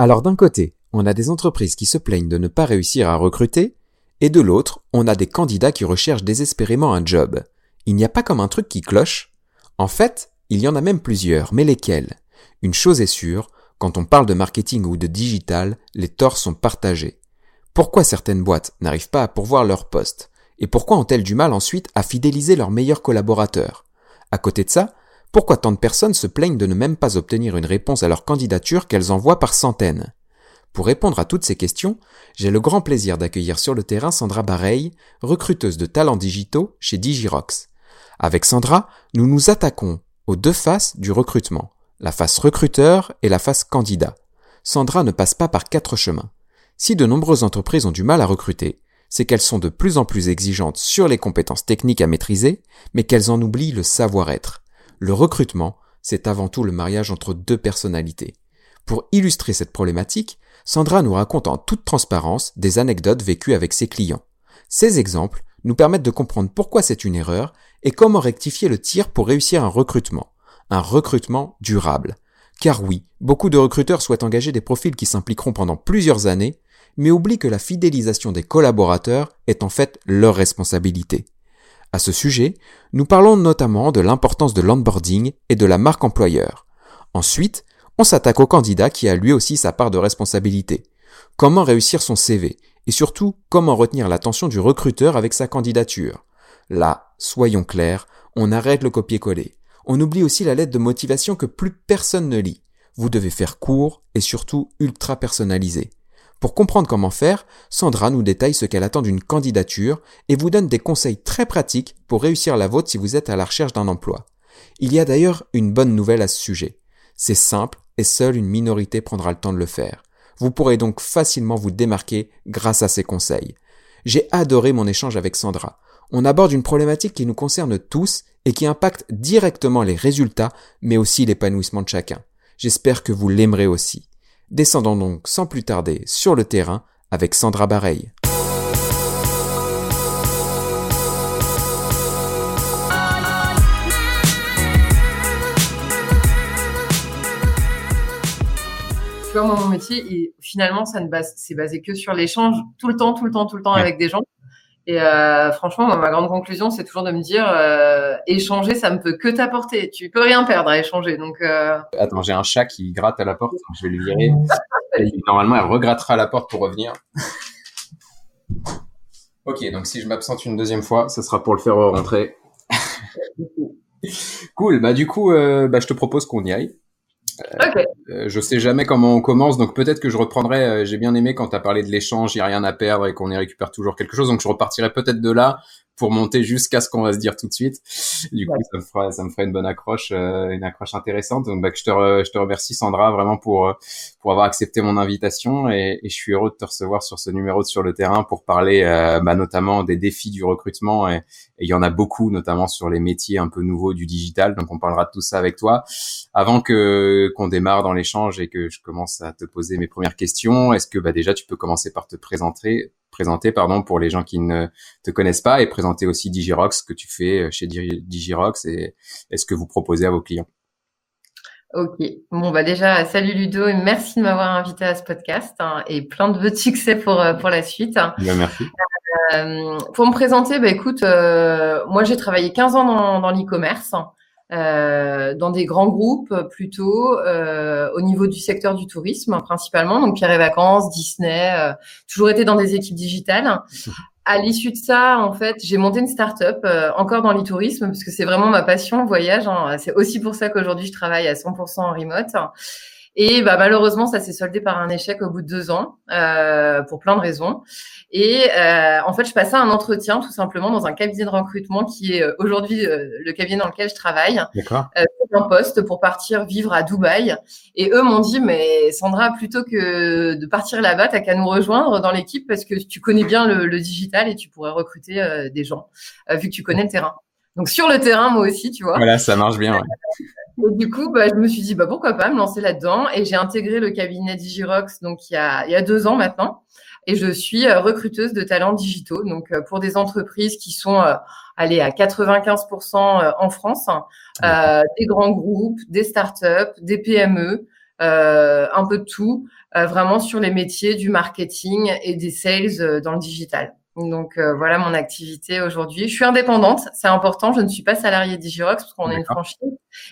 Alors d'un côté, on a des entreprises qui se plaignent de ne pas réussir à recruter, et de l'autre, on a des candidats qui recherchent désespérément un job. Il n'y a pas comme un truc qui cloche En fait, il y en a même plusieurs, mais lesquels? Une chose est sûre, quand on parle de marketing ou de digital, les torts sont partagés. Pourquoi certaines boîtes n'arrivent pas à pourvoir leur poste? Et pourquoi ont-elles du mal ensuite à fidéliser leurs meilleurs collaborateurs? À côté de ça, pourquoi tant de personnes se plaignent de ne même pas obtenir une réponse à leur candidature qu'elles envoient par centaines? Pour répondre à toutes ces questions, j'ai le grand plaisir d'accueillir sur le terrain Sandra Bareil, recruteuse de talents digitaux chez Digirox. Avec Sandra, nous nous attaquons aux deux faces du recrutement, la face recruteur et la face candidat. Sandra ne passe pas par quatre chemins. Si de nombreuses entreprises ont du mal à recruter, c'est qu'elles sont de plus en plus exigeantes sur les compétences techniques à maîtriser, mais qu'elles en oublient le savoir-être. Le recrutement, c'est avant tout le mariage entre deux personnalités. Pour illustrer cette problématique, Sandra nous raconte en toute transparence des anecdotes vécues avec ses clients. Ces exemples nous permettent de comprendre pourquoi c'est une erreur et comment rectifier le tir pour réussir un recrutement. Un recrutement durable. Car oui, beaucoup de recruteurs souhaitent engager des profils qui s'impliqueront pendant plusieurs années, mais oublient que la fidélisation des collaborateurs est en fait leur responsabilité. À ce sujet, nous parlons notamment de l'importance de l'onboarding et de la marque employeur. Ensuite, on s'attaque au candidat qui a lui aussi sa part de responsabilité. Comment réussir son CV et surtout comment retenir l'attention du recruteur avec sa candidature? Là, soyons clairs, on arrête le copier-coller. On oublie aussi la lettre de motivation que plus personne ne lit. Vous devez faire court et surtout ultra personnalisé. Pour comprendre comment faire, Sandra nous détaille ce qu'elle attend d'une candidature et vous donne des conseils très pratiques pour réussir la vôtre si vous êtes à la recherche d'un emploi. Il y a d'ailleurs une bonne nouvelle à ce sujet. C'est simple et seule une minorité prendra le temps de le faire. Vous pourrez donc facilement vous démarquer grâce à ces conseils. J'ai adoré mon échange avec Sandra. On aborde une problématique qui nous concerne tous et qui impacte directement les résultats, mais aussi l'épanouissement de chacun. J'espère que vous l'aimerez aussi. Descendons donc sans plus tarder sur le terrain avec Sandra Bareil. Tu vois, mon métier, finalement, ça ne base, c'est basé que sur l'échange tout le temps, tout le temps, tout le temps avec des gens. Et euh, franchement, ma grande conclusion, c'est toujours de me dire, euh, échanger, ça me peut que t'apporter. Tu peux rien perdre à échanger. Donc, euh... attends, j'ai un chat qui gratte à la porte. je vais lui virer. normalement, elle regrattera la porte pour revenir. ok, donc si je m'absente une deuxième fois, ce sera pour le faire rentrer. cool. Bah du coup, euh, bah, je te propose qu'on y aille. Euh, je sais jamais comment on commence, donc peut-être que je reprendrai. Euh, j'ai bien aimé quand tu as parlé de l'échange, il n'y a rien à perdre et qu'on y récupère toujours quelque chose. Donc je repartirai peut-être de là pour monter jusqu'à ce qu'on va se dire tout de suite. Du coup, ça me fera, ça me fera une bonne accroche, euh, une accroche intéressante. Donc, bah, je te, je te remercie Sandra vraiment pour euh, pour avoir accepté mon invitation et, et, je suis heureux de te recevoir sur ce numéro de sur le terrain pour parler euh, bah, notamment des défis du recrutement et, il y en a beaucoup, notamment sur les métiers un peu nouveaux du digital. Donc, on parlera de tout ça avec toi. Avant que qu'on démarre dans l'échange et que je commence à te poser mes premières questions, est-ce que bah, déjà tu peux commencer par te présenter, présenter pardon pour les gens qui ne te connaissent pas et présenter aussi Digirox que tu fais euh, chez Digirox et, est ce que vous proposez à vos clients. Ok, bon bah déjà salut Ludo et merci de m'avoir invité à ce podcast hein, et plein de vœux de succès pour euh, pour la suite. Bien, merci. Euh, pour me présenter, bah écoute, euh, moi j'ai travaillé 15 ans dans, dans l'e-commerce. Euh, dans des grands groupes plutôt euh, au niveau du secteur du tourisme principalement, donc Pierre et Vacances, Disney, euh, toujours été dans des équipes digitales. À l'issue de ça, en fait, j'ai monté une start-up euh, encore dans l'e-tourisme parce que c'est vraiment ma passion, voyage. Hein. C'est aussi pour ça qu'aujourd'hui je travaille à 100% en remote. Et bah, malheureusement, ça s'est soldé par un échec au bout de deux ans, euh, pour plein de raisons. Et euh, en fait, je passais un entretien tout simplement dans un cabinet de recrutement qui est euh, aujourd'hui euh, le cabinet dans lequel je travaille. D'accord. Euh, un poste pour partir vivre à Dubaï. Et eux m'ont dit, mais Sandra, plutôt que de partir là-bas, t'as qu'à nous rejoindre dans l'équipe parce que tu connais bien le, le digital et tu pourrais recruter euh, des gens vu que tu connais le terrain. Donc sur le terrain, moi aussi, tu vois. Voilà, ça marche bien. Ouais. Et du coup, bah, je me suis dit, bah, pourquoi pas me lancer là-dedans. Et j'ai intégré le cabinet Digirox donc il y a, il y a deux ans maintenant. Et je suis euh, recruteuse de talents digitaux, donc euh, pour des entreprises qui sont euh, allées à 95% en France, euh, des grands groupes, des startups, des PME, un peu de tout, vraiment sur les métiers du marketing et des sales dans le digital. Donc voilà mon activité aujourd'hui. Je suis indépendante, c'est important. Je ne suis pas salariée d'Igirox parce qu'on est une franchise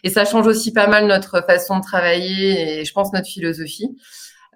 et ça change aussi pas mal notre façon de travailler et je pense notre philosophie.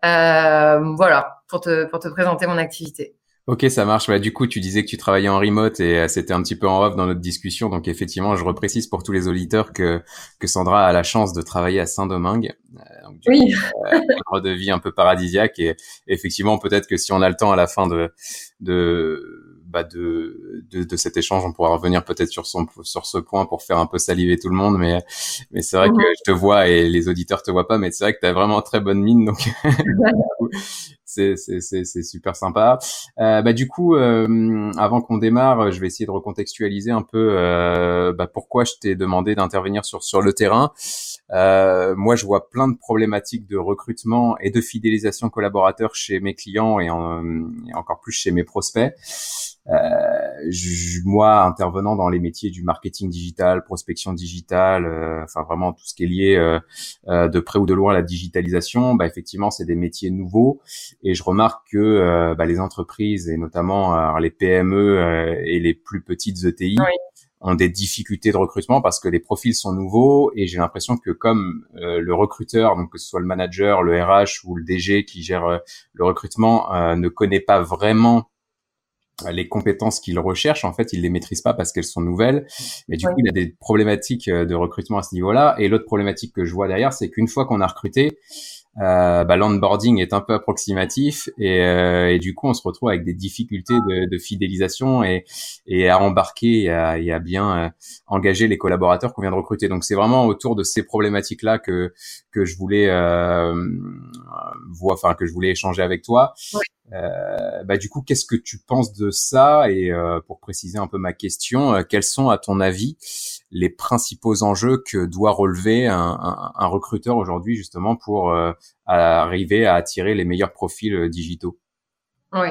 voilà pour te pour te présenter mon activité. Ok, ça marche. Bah, du coup, tu disais que tu travaillais en remote et euh, c'était un petit peu en off dans notre discussion. Donc, effectivement, je reprécise pour tous les auditeurs que, que Sandra a la chance de travailler à Saint-Domingue. Euh, donc, oui. un cadre de vie un peu paradisiaque. Et effectivement, peut-être que si on a le temps à la fin de, de, bah de, de, de, cet échange, on pourra revenir peut-être sur son sur ce point pour faire un peu saliver tout le monde. Mais mais c'est vrai que je te vois et les auditeurs te voient pas, mais c'est vrai que tu as vraiment très bonne mine, donc c'est super sympa. Euh, bah du coup, euh, avant qu'on démarre, je vais essayer de recontextualiser un peu euh, bah, pourquoi je t'ai demandé d'intervenir sur sur le terrain. Moi, je vois plein de problématiques de recrutement et de fidélisation collaborateurs chez mes clients et, et encore plus chez mes prospects. Euh, moi, intervenant dans les métiers du marketing digital, prospection digitale, euh, enfin vraiment tout ce qui est lié euh, euh, de près ou de loin à la digitalisation, bah, effectivement, c'est des métiers nouveaux. Et je remarque que bah, les entreprises et notamment les PME et les plus petites ETI ont des difficultés de recrutement parce que les profils sont nouveaux et j'ai l'impression que comme le recruteur, donc que ce soit le manager, le RH ou le DG qui gère le recrutement, ne connaît pas vraiment les compétences qu'il recherche, en fait, il les maîtrise pas parce qu'elles sont nouvelles. Mais du coup, il y a des problématiques euh, de recrutement à ce niveau-là. Et l'autre problématique que je vois derrière, c'est qu'une fois qu'on a recruté, euh, bah, l'onboarding est un peu approximatif et, euh, et, du coup, on se retrouve avec des difficultés de, de fidélisation et, et, à embarquer et à, et à bien euh, engager les collaborateurs qu'on vient de recruter. Donc, c'est vraiment autour de ces problématiques-là que que je voulais euh, voir, enfin que je voulais échanger avec toi. Euh, bah, du coup, qu'est-ce que tu penses de ça? Et euh, pour préciser un peu ma question, euh, quels sont, à ton avis, les principaux enjeux que doit relever un, un, un recruteur aujourd'hui, justement, pour arriver à attirer les meilleurs profils digitaux? Oui.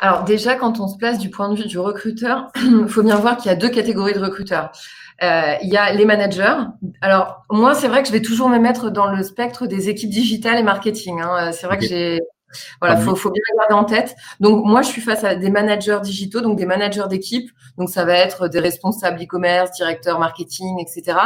Alors déjà, quand on se place du point de vue du recruteur, il faut bien voir qu'il y a deux catégories de recruteurs. Euh, il y a les managers. Alors moi, c'est vrai que je vais toujours me mettre dans le spectre des équipes digitales et marketing. Hein. C'est vrai que j'ai voilà, faut, faut bien garder en tête. Donc moi, je suis face à des managers digitaux, donc des managers d'équipe. Donc ça va être des responsables e-commerce, directeurs marketing, etc.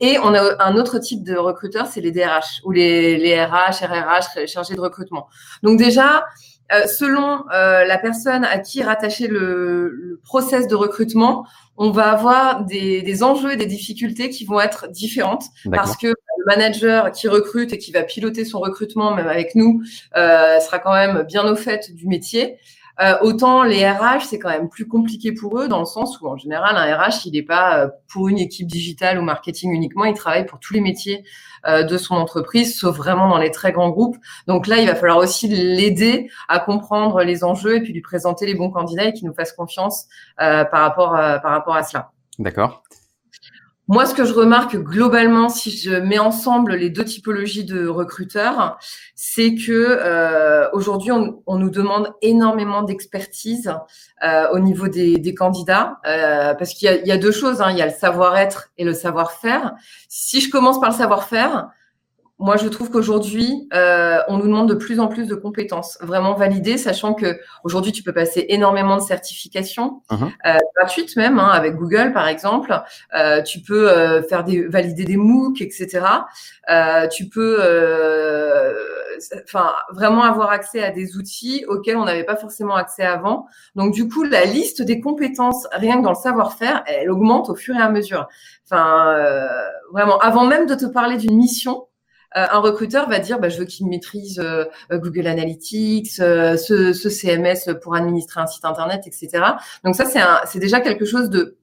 Et on a un autre type de recruteurs, c'est les DRH ou les, les RH, RRH, chargés de recrutement. Donc déjà, euh, selon euh, la personne à qui est rattaché le, le, process de recrutement, on va avoir des, des, enjeux et des difficultés qui vont être différentes parce que le manager qui recrute et qui va piloter son recrutement, même avec nous, euh, sera quand même bien au fait du métier. Euh, autant les RH, c'est quand même plus compliqué pour eux dans le sens où en général un RH, il n'est pas euh, pour une équipe digitale ou marketing uniquement, il travaille pour tous les métiers euh, de son entreprise, sauf vraiment dans les très grands groupes. Donc là, il va falloir aussi l'aider à comprendre les enjeux et puis lui présenter les bons candidats et qu'il nous fasse confiance par rapport par rapport à cela. D'accord. Moi, ce que je remarque globalement, si je mets ensemble les deux typologies de recruteurs, c'est que euh, aujourd'hui, on, on, nous demande énormément d'expertise euh, au niveau des, des candidats, euh, parce qu'il y, y, a deux choses. Hein, il y a le savoir-être et le savoir-faire. Si je commence par le savoir-faire, moi, je trouve qu'aujourd'hui, euh, on nous demande de plus en plus de compétences vraiment validées, sachant que aujourd'hui, tu peux passer énormément de certifications uh-huh. euh, gratuites même, hein, avec Google par exemple. Euh, tu peux euh, faire des valider des MOOC, etc. Euh, tu peux, euh, enfin, vraiment avoir accès à des outils auxquels on n'avait pas forcément accès avant. Donc, du coup, la liste des compétences, rien que dans le savoir-faire, elle augmente au fur et à mesure. Enfin, vraiment, avant même de te parler d'une mission un recruteur va dire bah, je veux qu'il maîtrise euh, euh, Google Analytics, ce, ce, CMS pour administrer un site internet, etc. Donc ça c'est déjà quelque chose de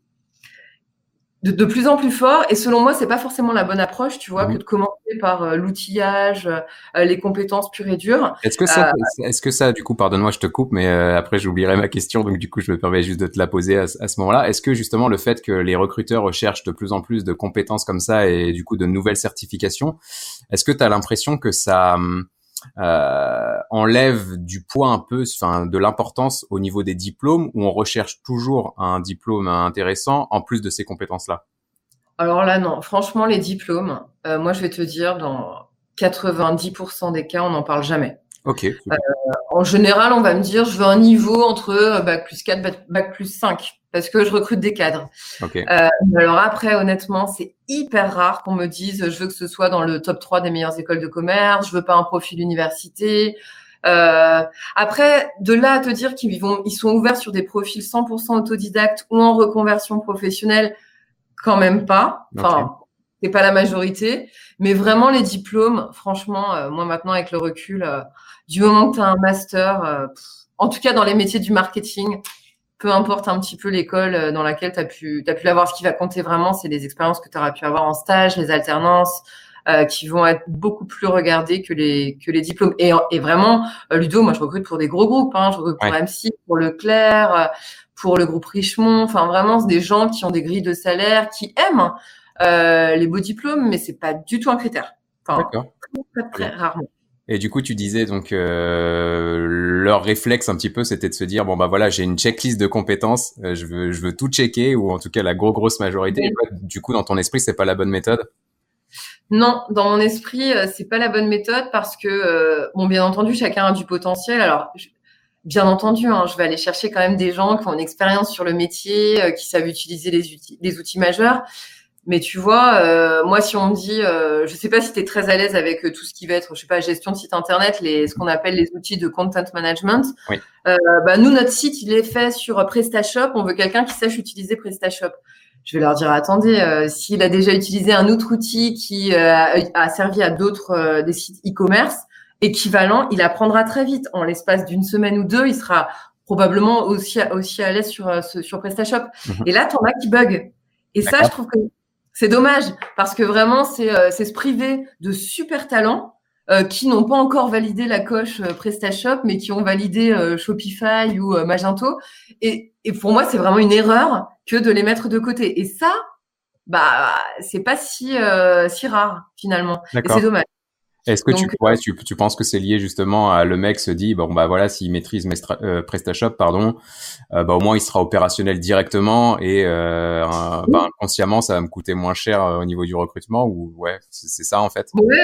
de, de, plus en plus fort. Et selon moi, c'est pas forcément la bonne approche, tu vois, que de commencer par euh, l'outillage, euh, les compétences pures et dures. Est-ce que ça, euh, est-ce que ça, du coup, pardonne-moi, je te coupe, mais après j'oublierai ma question, donc du coup, je me permets juste de te la poser à, à ce moment-là. Est-ce que justement le fait que les recruteurs recherchent de plus en plus de compétences comme ça et du coup de nouvelles certifications, est-ce que tu as l'impression que ça hum, euh, enlève du poids un peu, enfin de l'importance au niveau des diplômes où on recherche toujours un diplôme intéressant en plus de ces compétences-là? Alors là, non. Franchement, les diplômes, euh, moi je vais te dire, dans 90% des cas, on n'en parle jamais. Ok. Euh, en général, on va me dire, je veux un niveau entre bac plus 4, bac plus 5, parce que je recrute des cadres. Okay. Euh, alors après, honnêtement, c'est hyper rare qu'on me dise, je veux que ce soit dans le top 3 des meilleures écoles de commerce, je veux pas un profil université. Euh, après, de là à te dire qu'ils vont, ils sont ouverts sur des profils 100% autodidactes ou en reconversion professionnelle, quand même pas. Enfin, okay. c'est pas la majorité. Mais vraiment, les diplômes, franchement, euh, moi maintenant, avec le recul, euh, du moment que tu as un master, euh, pff, en tout cas dans les métiers du marketing, peu importe un petit peu l'école euh, dans laquelle tu as pu, as pu l'avoir, ce qui va compter vraiment, c'est les expériences que tu auras pu avoir en stage, les alternances, euh, qui vont être beaucoup plus regardées que les, que les diplômes. Et, et vraiment, euh, Ludo, moi, je recrute pour des gros groupes. Hein, je recrute pour. M6, pour Leclerc, pour le groupe Richemont. Enfin, vraiment, c'est des gens qui ont des grilles de salaire, qui aiment euh, les beaux diplômes, mais c'est pas du tout un critère. Enfin, D'accord. très, très, très rarement. Et du coup, tu disais donc euh, leur réflexe un petit peu, c'était de se dire bon bah voilà, j'ai une checklist de compétences, euh, je veux je veux tout checker ou en tout cas la gros grosse majorité. Oui. Du coup, dans ton esprit, c'est pas la bonne méthode? Non, dans mon esprit, euh, c'est pas la bonne méthode parce que, euh, bon, bien entendu, chacun a du potentiel. Alors, je- bien entendu, hein, je vais aller chercher quand même des gens qui ont une expérience sur le métier, euh, qui savent utiliser les outils, les outils majeurs. Mais tu vois, euh, moi, si on me dit, euh, je sais pas si tu es très à l'aise avec euh, tout ce qui va être, je sais pas, gestion de site internet, les, ce qu'on appelle les outils de content management. Oui. Euh, bah, nous, notre site, il est fait sur PrestaShop. On veut quelqu'un qui sache utiliser PrestaShop. Je vais leur dire, attendez, euh, s'il a déjà utilisé un autre outil qui euh, a, a servi à d'autres euh, des sites e-commerce équivalent, il apprendra très vite. En l'espace d'une semaine ou deux, il sera probablement aussi aussi à l'aise sur sur PrestaShop. Mhm. Et là, t'en as qui bug. Et ça, je trouve que c'est dommage parce que vraiment, c'est euh, se priver de super talents euh, qui n'ont pas encore validé la coche euh, PrestaShop, mais qui ont validé euh, Shopify ou Magento. Et, et pour moi, c'est vraiment une erreur que de les mettre de côté. Et ça, bah, c'est pas si euh, si rare finalement. Et c'est dommage. Est-ce que tu, Donc, ouais, tu tu penses que c'est lié justement à le mec se dit bon bah voilà s'il maîtrise Mestra- euh, PrestaShop pardon, euh, bah au moins il sera opérationnel directement et euh, bah, inconsciemment ça va me coûter moins cher euh, au niveau du recrutement ou ouais c'est ça en fait? Ouais,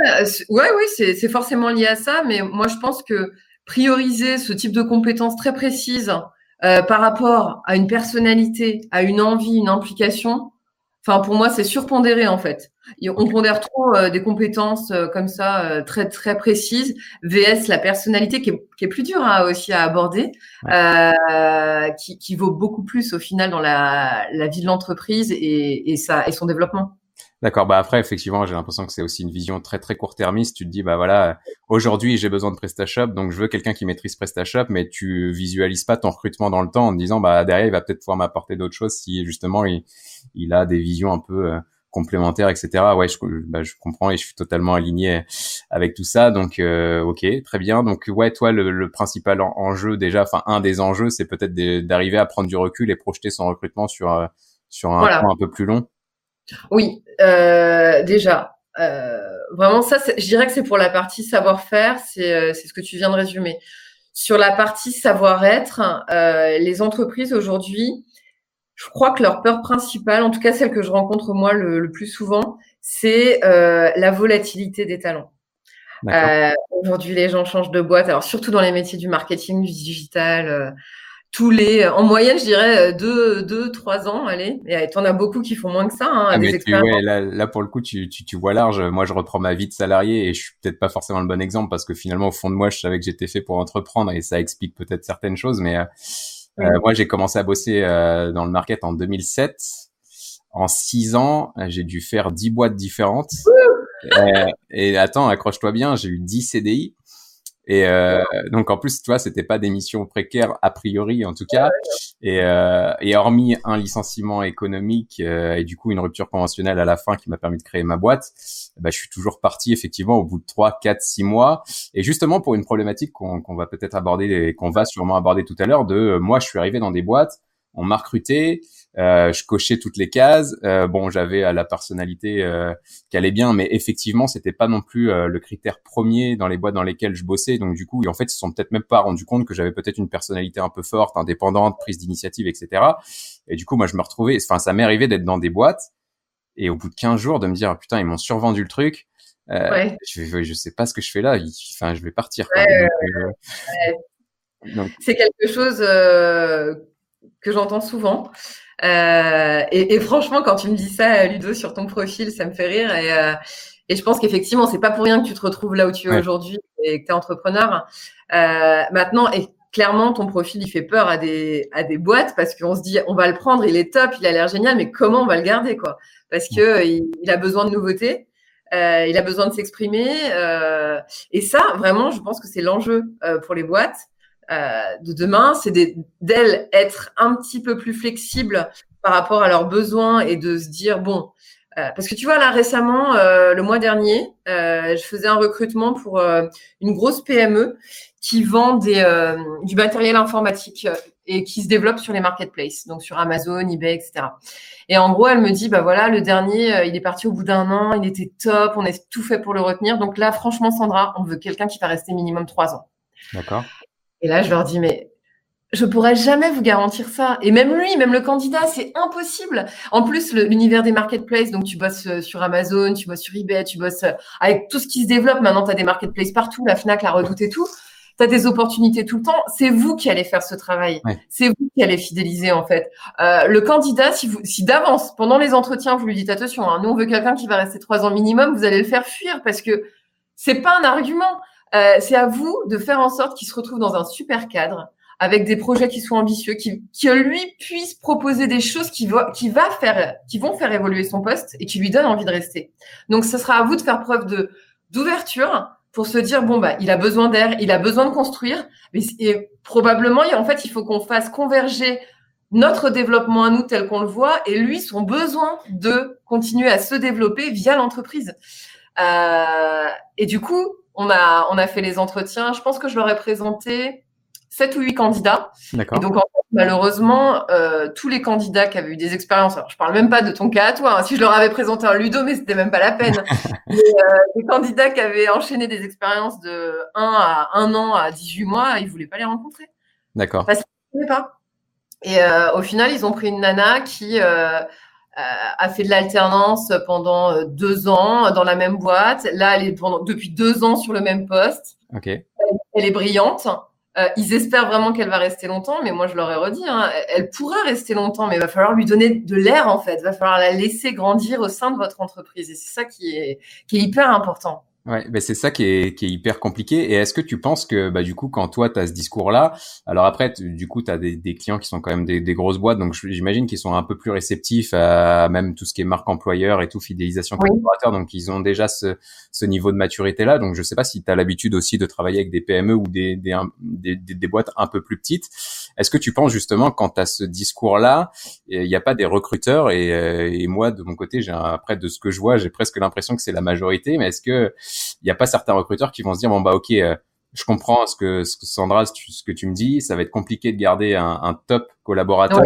ouais, oui, c'est c'est forcément lié à ça, mais moi je pense que prioriser ce type de compétences très précises euh, par rapport à une personnalité, à une envie, une implication, enfin pour moi c'est surpondéré en fait. On pondère trop euh, des compétences euh, comme ça euh, très très précises, vs la personnalité qui est, qui est plus dure hein, aussi à aborder, qui, qui vaut beaucoup plus au final dans la, la vie de l'entreprise et, et, ça, et son développement. D'accord, bah après effectivement j'ai l'impression que c'est aussi une vision très très court-termiste. Tu te dis bah voilà aujourd'hui j'ai besoin de PrestaShop donc je veux quelqu'un qui maîtrise PrestaShop, mais tu visualises pas ton recrutement dans le temps en te disant bah derrière il va peut-être pouvoir m'apporter d'autres choses si justement il, il a des visions un peu euh, complémentaires etc. Ouais je, bah, je comprends et je suis totalement aligné avec tout ça donc euh, ok très bien donc ouais toi le, le principal en- enjeu déjà enfin un des enjeux c'est peut-être d'arriver à prendre du recul et projeter son recrutement sur euh, sur un Voilà. temps un peu plus long. Oui, euh, déjà, euh, vraiment ça, je dirais que c'est pour la partie savoir-faire, c'est euh, c'est ce que tu viens de résumer. Sur la partie savoir-être, euh, les entreprises aujourd'hui, je crois que leur peur principale, en tout cas celle que je rencontre moi le, le plus souvent, c'est euh, la volatilité des talents. Euh, aujourd'hui, les gens changent de boîte, alors surtout dans les métiers du marketing, du digital. euh, tous les, en moyenne, je dirais euh, deux, deux, trois ans, allez. Et t'en as beaucoup qui font moins que ça, hein, Ah, des tu, ouais, là, là, pour le coup, tu, tu, tu vois large. Moi, je reprends ma vie de salarié et je suis peut-être pas forcément le bon exemple parce que finalement, au fond de moi, je savais que j'étais fait pour entreprendre et ça explique peut-être certaines choses. Mais euh, Oui. moi, j'ai commencé à bosser euh, dans le market en 2007. En six ans, j'ai dû faire dix boîtes différentes. Euh, et attends, accroche-toi bien, j'ai eu 10 CDI. Et euh, donc en plus, tu vois, c'était pas des missions précaires a priori en tout cas. Et, euh, et hormis un licenciement économique euh, et du coup une rupture conventionnelle à la fin qui m'a permis de créer ma boîte, bah, je suis toujours parti effectivement au bout de 3, 4, 6 mois. Et justement pour une problématique qu'on va peut-être aborder et qu'on va sûrement aborder tout à l'heure, de euh, moi je suis arrivé dans des boîtes, on m'a recruté, euh, je cochais toutes les cases. Euh, bon, j'avais euh, la personnalité euh, qui allait bien, mais effectivement, c'était pas non plus euh, le critère premier dans les boîtes dans lesquelles je bossais. Donc du coup, en fait, ils se sont peut-être même pas rendu compte que j'avais peut-être une personnalité un peu forte, indépendante, prise d'initiative, etc. Et du coup, moi, je me retrouvais. Enfin, ça m'est arrivé d'être dans des boîtes et au bout de 15 jours de me dire putain, ils m'ont survendu le truc. Euh, je, je sais pas ce que je fais là. Enfin, je vais partir. C'est quelque chose que j'entends souvent. Euh, et, et, franchement, quand tu me dis ça, Ludo, sur ton profil, ça me fait rire. Et, euh, et je pense qu'effectivement, c'est pas pour rien que tu te retrouves là où tu es aujourd'hui et que tu es entrepreneur. Euh, maintenant, et clairement, ton profil, il fait peur à des, à des boîtes parce qu'on se dit, on va le prendre, il est top, il a l'air génial, mais comment on va le garder, quoi? Parce que il, a besoin de nouveautés. Euh, il a besoin de s'exprimer euh, et ça vraiment je pense que c'est l'enjeu euh, pour les boîtes de demain, c'est d'elles être un petit peu plus flexibles par rapport à leurs besoins et de se dire bon, euh, parce que tu vois là récemment, euh, le mois dernier, je faisais un recrutement pour une grosse PME qui vend des, du matériel informatique et qui se développe sur les marketplaces, donc sur Amazon, eBay, etc. Et en gros, elle me dit, bah voilà, le dernier, il est parti au bout d'un an, il était top, on a tout fait pour le retenir. Donc là, franchement, Sandra, on veut quelqu'un qui va rester minimum trois ans. D'accord. Et là, je leur dis, mais je pourrais jamais vous garantir ça. Et même lui, même le candidat, c'est impossible. En plus, l'univers des marketplaces, donc tu bosses euh, sur Amazon, tu bosses sur eBay, tu bosses euh, avec tout ce qui se développe. Maintenant, tu as des marketplaces partout, la FNAC, la Redoute et tout. Tu as des opportunités tout le temps. C'est vous qui allez faire ce travail. C'est vous qui allez fidéliser, en fait. Euh, le candidat, si, vous, si d'avance, pendant les entretiens, vous lui dites, attention, hein, nous, on veut quelqu'un qui va rester trois ans minimum, vous allez le faire fuir parce que c'est pas un argument. Euh, c'est à vous de faire en sorte qu'il se retrouve dans un super cadre avec des projets qui soient ambitieux, qui, qui lui puisse proposer des choses qui, va, qui va faire, qui vont faire évoluer son poste et qui lui donnent envie de rester. Donc, ce sera à vous de faire preuve de d'ouverture pour se dire bon bah il a besoin d'air, il a besoin de construire, mais et probablement en fait il faut qu'on fasse converger notre développement à nous tel qu'on le voit et lui son besoin de continuer à se développer via l'entreprise. Euh, et du coup, on a, on a fait les entretiens. Je pense que je leur ai présenté sept ou huit candidats. D'accord. Et donc, malheureusement, euh, tous les candidats qui avaient eu des expériences, alors je parle même pas de ton cas à toi, hein, si je leur avais présenté un Ludo, mais c'était même pas la peine. euh, les candidats qui avaient enchaîné des expériences de 1 à 1 an à 18 mois, ils voulaient pas les rencontrer. D'accord. Parce qu'ils ne pas. Et euh, au final, ils ont pris une nana qui a fait de l'alternance pendant euh, deux ans dans la même boîte. Là, elle est pendant, depuis deux ans sur le même poste. Ok. Elle, est brillante. Euh, ils espèrent vraiment qu'elle va rester longtemps, mais moi je leur ai redit, hein, elle pourra rester longtemps, mais il va falloir lui donner de l'air en fait, il va falloir la laisser grandir au sein de votre entreprise, et c'est ça qui est, qui est hyper important. Ouais, ben c'est ça qui est, qui est hyper compliqué. Et est-ce que tu penses que, bah, du coup, quand toi, tu as ce discours-là, alors après, du coup, tu as des, des, clients qui sont quand même des, des grosses boîtes, donc j'imagine qu'ils sont un peu plus réceptifs à même tout ce qui est marque employeur et tout, fidélisation collaborateur, donc ils ont déjà ce, ce niveau de maturité-là. Donc je sais pas si tu as l'habitude aussi de travailler avec des PME ou des, des, des, des boîtes un peu plus petites. Est-ce que tu penses justement, quand tu as ce discours-là, il n'y a pas des recruteurs, et, euh, et moi, de mon côté, j'ai après, de ce que je vois, j'ai presque l'impression que c'est la majorité, mais est-ce que il n'y a pas certains recruteurs qui vont se dire bon bah ok, euh, je comprends ce que, ce que Sandra, ce que tu me dis, ça va être compliqué de garder un, un top collaborateur.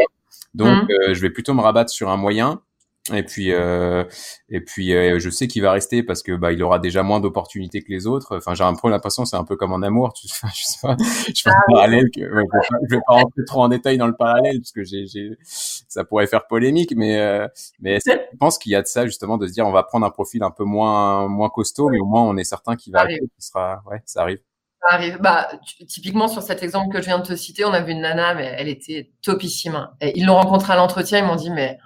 Donc, mmh. euh, je vais plutôt me rabattre sur un moyen et puis, euh, et puis, euh, je sais qu'il va rester parce que bah, il aura déjà moins d'opportunités que les autres. Enfin, j'ai un peu l'impression, c'est un peu comme en amour. Tu, je sais pas, je fais un ah parallèle. Que, ouais, je vais pas rentrer trop en détail dans le parallèle parce que j'ai, ça pourrait faire polémique. Mais, euh, mais je pense qu'il y a de ça justement de se dire, on va prendre un profil un peu moins, moins costaud, mais au moins on est certain qu'il va, arriver, qui sera, ouais, ça arrive. Ça arrive. Bah, typiquement sur cet exemple que je viens de te citer, on avait une nana, mais elle était topissime. Et ils l'ont rencontrée à l'entretien, ils m'ont dit, mais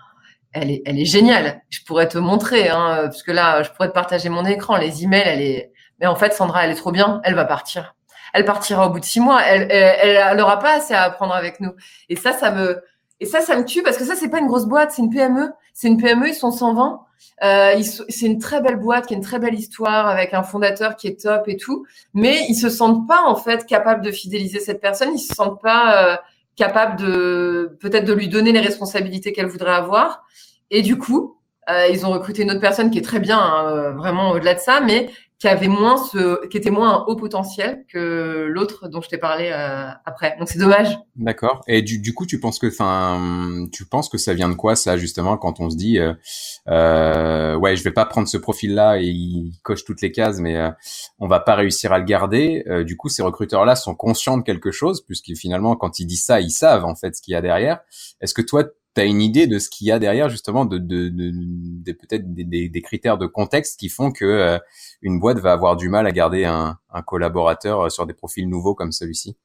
elle est, elle est géniale. Je pourrais te montrer, hein, parce que là, je pourrais te partager mon écran. Les emails, elle est. Mais en fait, Sandra, elle est trop bien. Elle va partir. Elle partira au bout de six mois. Elle, elle, elle aura pas assez à apprendre avec nous. Et ça, ça me, et ça, ça me tue parce que ça, c'est pas une grosse boîte, c'est une PME. C'est une PME, ils sont 120. Euh, c'est une très belle boîte qui a une très belle histoire avec un fondateur qui est top et tout. Mais ils se sentent pas en fait capables de fidéliser cette personne. Ils se sentent pas euh, capables de peut-être de lui donner les responsabilités qu'elle voudrait avoir. Et du coup, euh, ils ont recruté une autre personne qui est très bien, hein, euh, vraiment au-delà de ça, mais qui avait moins ce, qui était moins un haut potentiel que l'autre dont je t'ai parlé euh, après. Donc c'est dommage. D'accord. Et du, du coup, tu penses que, enfin, tu penses que ça vient de quoi ça justement quand on se dit, euh, euh, ouais, je vais pas prendre ce profil-là et il coche toutes les cases, mais euh, on va pas réussir à le garder. Du coup, ces recruteurs-là sont conscients de quelque chose, puisque finalement, quand ils disent ça, ils savent en fait ce qu'il y a derrière. Est-ce que toi tu as une idée de ce qu'il y a derrière justement de, peut-être des, critères de contexte qui font que euh, une boîte va avoir du mal à garder un, collaborateur euh, sur des profils nouveaux comme celui-ci?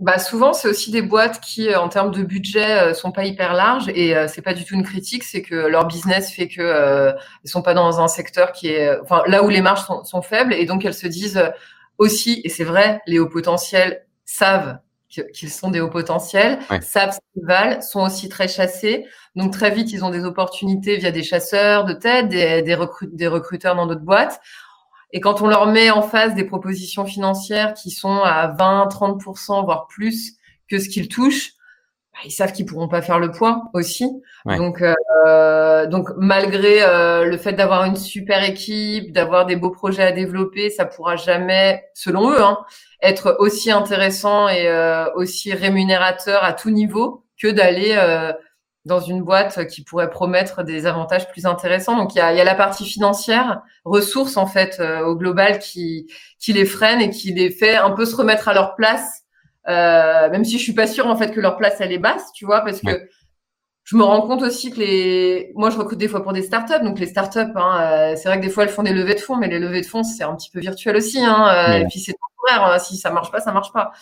Bah souvent, c'est aussi des boîtes qui, euh, en termes de budget, sont pas hyper larges et c'est pas du tout une critique, c'est que leur business fait que euh, sont pas dans un secteur qui est, là où les marges sont faibles et donc elles se disent aussi, et c'est vrai, les hauts potentiels savent qu'ils sont des hauts potentiels, savent ce qu'ils valent, sont aussi très chassés. Donc très vite, ils ont des opportunités via des chasseurs de tête, des, des, des recruteurs dans d'autres boîtes. Et quand on leur met en face des propositions financières qui sont à 20, 30%, voire plus que ce qu'ils touchent, ils savent qu'ils pourront pas faire le poids aussi. Donc, euh, donc malgré euh, le fait d'avoir une super équipe, d'avoir des beaux projets à développer, ça pourra jamais, selon eux, hein, être aussi intéressant et euh, aussi rémunérateur à tout niveau que d'aller euh, dans une boîte qui pourrait promettre des avantages plus intéressants. Donc il y a, y a, la partie financière, ressources en fait euh, au global qui qui les freine et qui les fait un peu se remettre à leur place, même si je suis pas sûre en fait que leur place elle est basse, tu vois, parce que je me rends compte aussi que les, moi je recrute des fois pour des startups, donc les startups, hein, c'est vrai que des fois elles font des levées de fonds, mais les levées de fonds c'est un petit peu virtuel aussi, hein, et puis c'est Hein. Si ça marche pas, ça marche pas.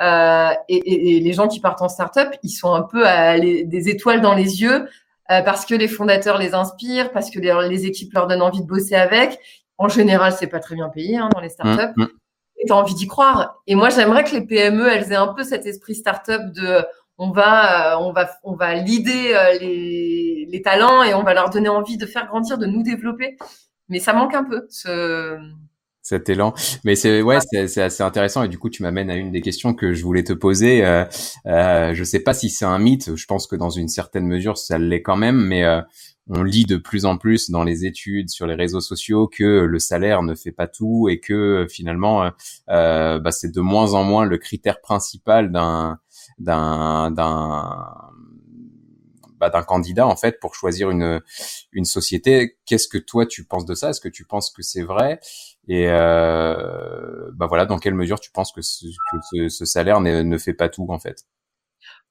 Euh, et, et, les gens qui partent en start-up, ils sont un peu à des étoiles dans les yeux euh, parce que les fondateurs les inspirent, parce que les, équipes leur donnent envie de bosser avec. En général, c'est pas très bien payé hein, dans les start-up. Mmh, mmh. Et t'as envie d'y croire. Et moi, j'aimerais que les PME, elles aient un peu cet esprit start-up de on va, euh, on va, on va leader euh, les, les talents et on va leur donner envie de faire grandir, de nous développer. Mais ça manque un peu ce cet élan. Mais c'est ouais, c'est assez intéressant et du coup tu m'amènes à une des questions que je voulais te poser. Euh, euh, je sais pas si c'est un mythe. Je pense que dans une certaine mesure ça l'est quand même, mais euh, on lit de plus en plus dans les études sur les réseaux sociaux que le salaire ne fait pas tout et que finalement euh, bah, c'est de moins en moins le critère principal d'un d'un d'un bah, d'un candidat en fait pour choisir une une société. Qu'est-ce que toi tu penses de ça? Est-ce que tu penses que c'est vrai? Et euh, bah voilà, dans quelle mesure tu penses que ce, que ce, salaire ne, fait pas tout en fait?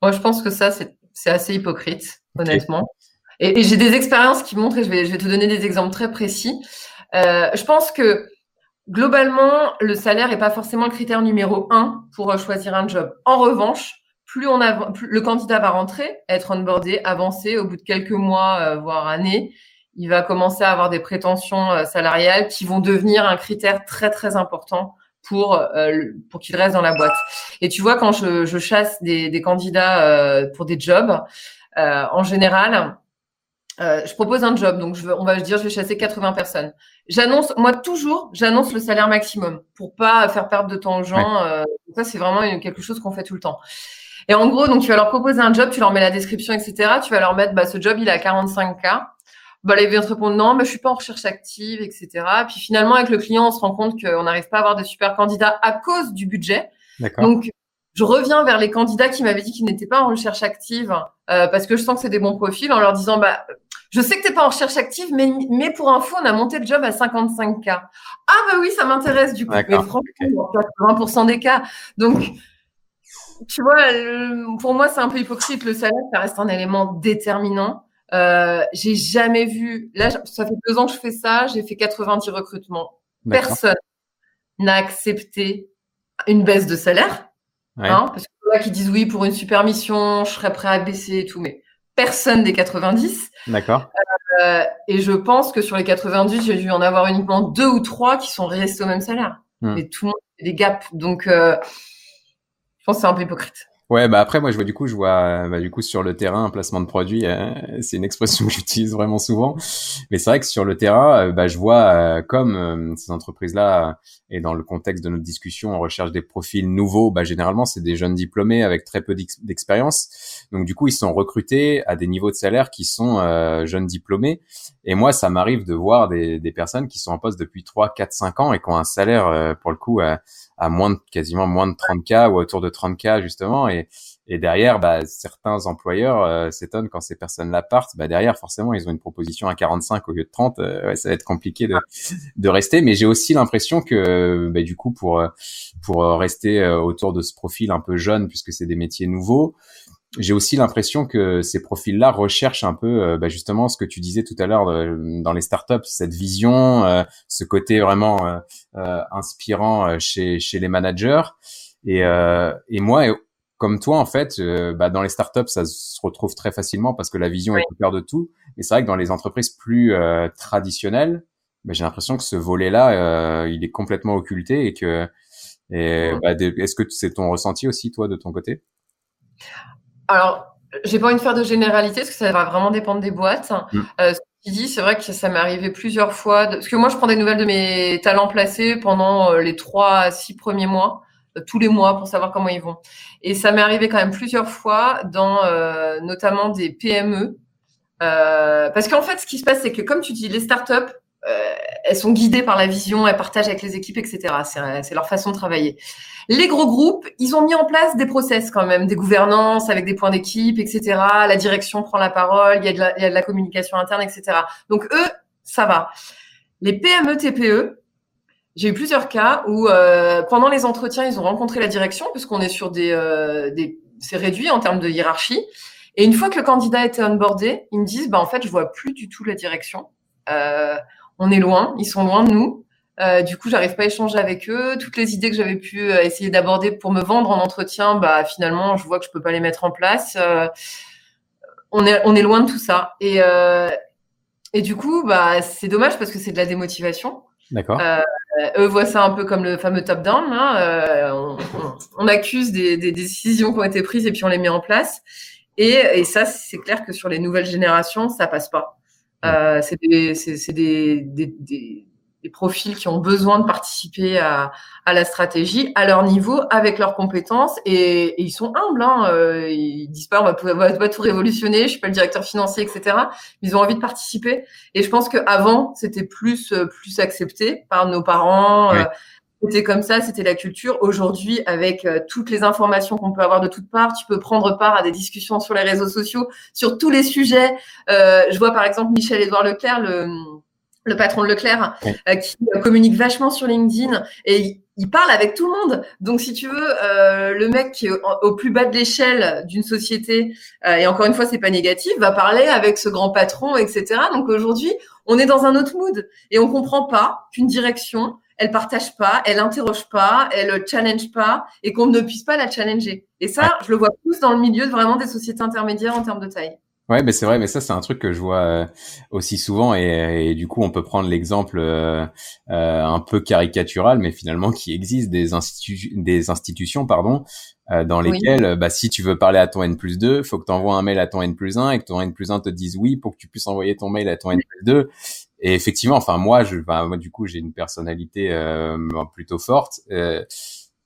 Moi, je pense que ça c'est assez hypocrite, honnêtement. Et, j'ai des expériences qui montrent, et je vais, je vais te donner des exemples très précis. Euh, je pense que globalement, le salaire n'est pas forcément le critère numéro un pour choisir un job. En revanche, plus on a, le candidat va rentrer, être onboardé, avancer au bout de quelques mois, euh, voire années, il va commencer à avoir des prétentions euh, salariales qui vont devenir un critère très très important pour euh, pour qu'il reste dans la boîte. Et tu vois, quand je, je chasse des, des candidats pour des jobs, en général, je propose un job, donc je veux, on va dire, je vais chasser 80 personnes. J'annonce, moi toujours, j'annonce le salaire maximum pour pas faire perdre de temps aux gens. ça, c'est vraiment quelque chose qu'on fait tout le temps. Et en gros, donc tu vas leur proposer un job, tu leur mets la description, etc. Tu vas leur mettre, bah, ce job, il est à 45K. Bah, les vont te répondre non, mais je suis pas en recherche active, etc. Puis finalement, avec le client, on se rend compte qu'on n'arrive pas à avoir de super candidats à cause du budget. Donc, je reviens vers les candidats qui m'avaient dit qu'ils n'étaient pas en recherche active euh, parce que je sens que c'est des bons profils en leur disant bah je sais que t'es pas en recherche active mais mais pour info on a monté le job à 55k ah bah oui ça m'intéresse du coup mais franchement 20% des cas donc tu vois, pour moi, c'est un peu hypocrite. Le salaire, ça reste un élément déterminant. Euh, j'ai jamais vu. Là, ça fait deux ans que je fais ça. J'ai fait 90 recrutements. Personne n'a accepté une baisse de salaire. Hein, parce que là, qui disent oui pour une super mission, je serais prêt à baisser et tout, mais personne des 90. D'accord. Euh, et je pense que sur les 90, j'ai dû en avoir uniquement deux ou trois qui sont restés au même salaire. Hmm. Et tout le monde fait des gaps. Donc, euh, c'est un peu hypocrite. Ouais, bah après moi je vois du coup je vois bah, du coup sur le terrain un placement de produit, euh, c'est une expression que j'utilise vraiment souvent. Mais c'est vrai que sur le terrain, euh, bah, je vois euh, comme ces entreprises là et dans le contexte de notre discussion, on recherche des profils nouveaux. Bah généralement c'est des jeunes diplômés avec très peu d'expérience. Donc du coup ils sont recrutés à des niveaux de salaire qui sont jeunes diplômés. Et moi ça m'arrive de voir des, des personnes qui sont en poste depuis 3, 4, 5 ans et qui ont un salaire pour le coup à moins de quasiment moins de 30K ou autour de 30K justement et et derrière bah certains employeurs euh, s'étonnent quand ces personnes-là partent. Bah derrière forcément ils ont une proposition à 45 au lieu de 30 euh, ouais, ça va être compliqué de de rester. Mais j'ai aussi l'impression que bah, du coup pour pour rester autour de ce profil un peu jeune puisque c'est des métiers nouveaux j'ai aussi l'impression que ces profils-là recherchent un peu bah, justement ce que tu disais tout à l'heure dans les startups, cette vision, ce côté vraiment inspirant chez, chez les managers. Et, et moi, comme toi, en fait, bah, dans les startups, ça se retrouve très facilement parce que la vision est au cœur de tout. Et c'est vrai que dans les entreprises plus traditionnelles, bah, j'ai l'impression que ce volet-là, il est complètement occulté et que et bah, est-ce que c'est ton ressenti aussi, toi, de ton côté? Alors, j'ai pas envie de faire de généralité parce que ça va vraiment dépendre des boîtes. Mm. Euh, ce que tu dis, c'est vrai que ça m'est arrivé plusieurs fois. Parce que moi, je prends des nouvelles de mes talents placés pendant euh, les trois à six premiers mois, euh, tous les mois, pour savoir comment ils vont. Et ça m'est arrivé quand même plusieurs fois dans euh, notamment des PME. parce qu'en fait, ce qui se passe, c'est que comme tu dis, les startups, euh, elles sont guidées par la vision, elles partagent avec les équipes, etc. C'est leur façon de travailler. Les gros groupes, ils ont mis en place des process quand même, des gouvernances avec des points d'équipe, etc. La direction prend la parole, y, a il y a de la communication interne, etc. Donc eux, ça va. Les PME, TPE, j'ai eu plusieurs cas où euh, pendant les entretiens, ils ont rencontré la direction, puisqu'on est sur des, euh, des c'est réduit en termes de hiérarchie. Et une fois que le candidat était onboardé, ils me disent, bah en fait, je vois plus du tout la direction. Euh, on est loin, ils sont loin de nous. Euh, du coup, j'arrive pas à échanger avec eux. Toutes les idées que j'avais pu euh, essayer d'aborder pour me vendre en entretien, bah finalement, je vois que je peux pas les mettre en place. Euh, on est on est loin de tout ça. Et et du coup, bah c'est dommage parce que c'est de la démotivation. D'accord. Eux voient ça un peu comme le fameux top down. Hein. On, on, accuse des, des, décisions qui ont été prises et puis on les met en place. Et, et ça, c'est clair que sur les nouvelles générations, ça passe pas. Euh, c'est des, des, des, des, profils qui ont besoin de participer à, à, la stratégie à leur niveau, avec leurs compétences, et, et ils sont humbles. Hein, euh, ils disent pas on va, va, va, tout révolutionner, je suis pas le directeur financier, etc. Ils ont envie de participer. Et je pense qu'avant, c'était plus plus accepté par nos parents. Euh, c'était comme ça, c'était la culture. Aujourd'hui, avec euh, toutes les informations qu'on peut avoir de toutes parts, tu peux prendre part à des discussions sur les réseaux sociaux sur tous les sujets. Euh, je vois par exemple Michel-Édouard Leclerc, le, le patron de Leclerc, euh, qui communique vachement sur LinkedIn et il, parle avec tout le monde. Donc, si tu veux, le mec qui est au, plus bas de l'échelle d'une société, et encore une fois, c'est pas négatif, va parler avec ce grand patron, etc. Donc aujourd'hui, on est dans un autre mood et on comprend pas qu'une direction elle partage pas, elle interroge pas, elle challenge pas et qu'on ne puisse pas la challenger. Et ça, je le vois plus dans le milieu de vraiment des sociétés intermédiaires en termes de taille. Ouais, mais c'est vrai, mais ça c'est un truc que je vois euh, aussi souvent et, du coup on peut prendre l'exemple euh, euh, un peu caricatural, mais finalement qui existe des, institu des institutions, pardon, dans lesquelles bah, si tu veux parler à ton N plus 2, faut que tu envoies un mail à ton N plus 1 et que ton N plus 1 te dise oui pour que tu puisses envoyer ton mail à ton N plus 2. Et effectivement, enfin moi, je, moi du coup, j'ai une personnalité euh, plutôt forte. Euh,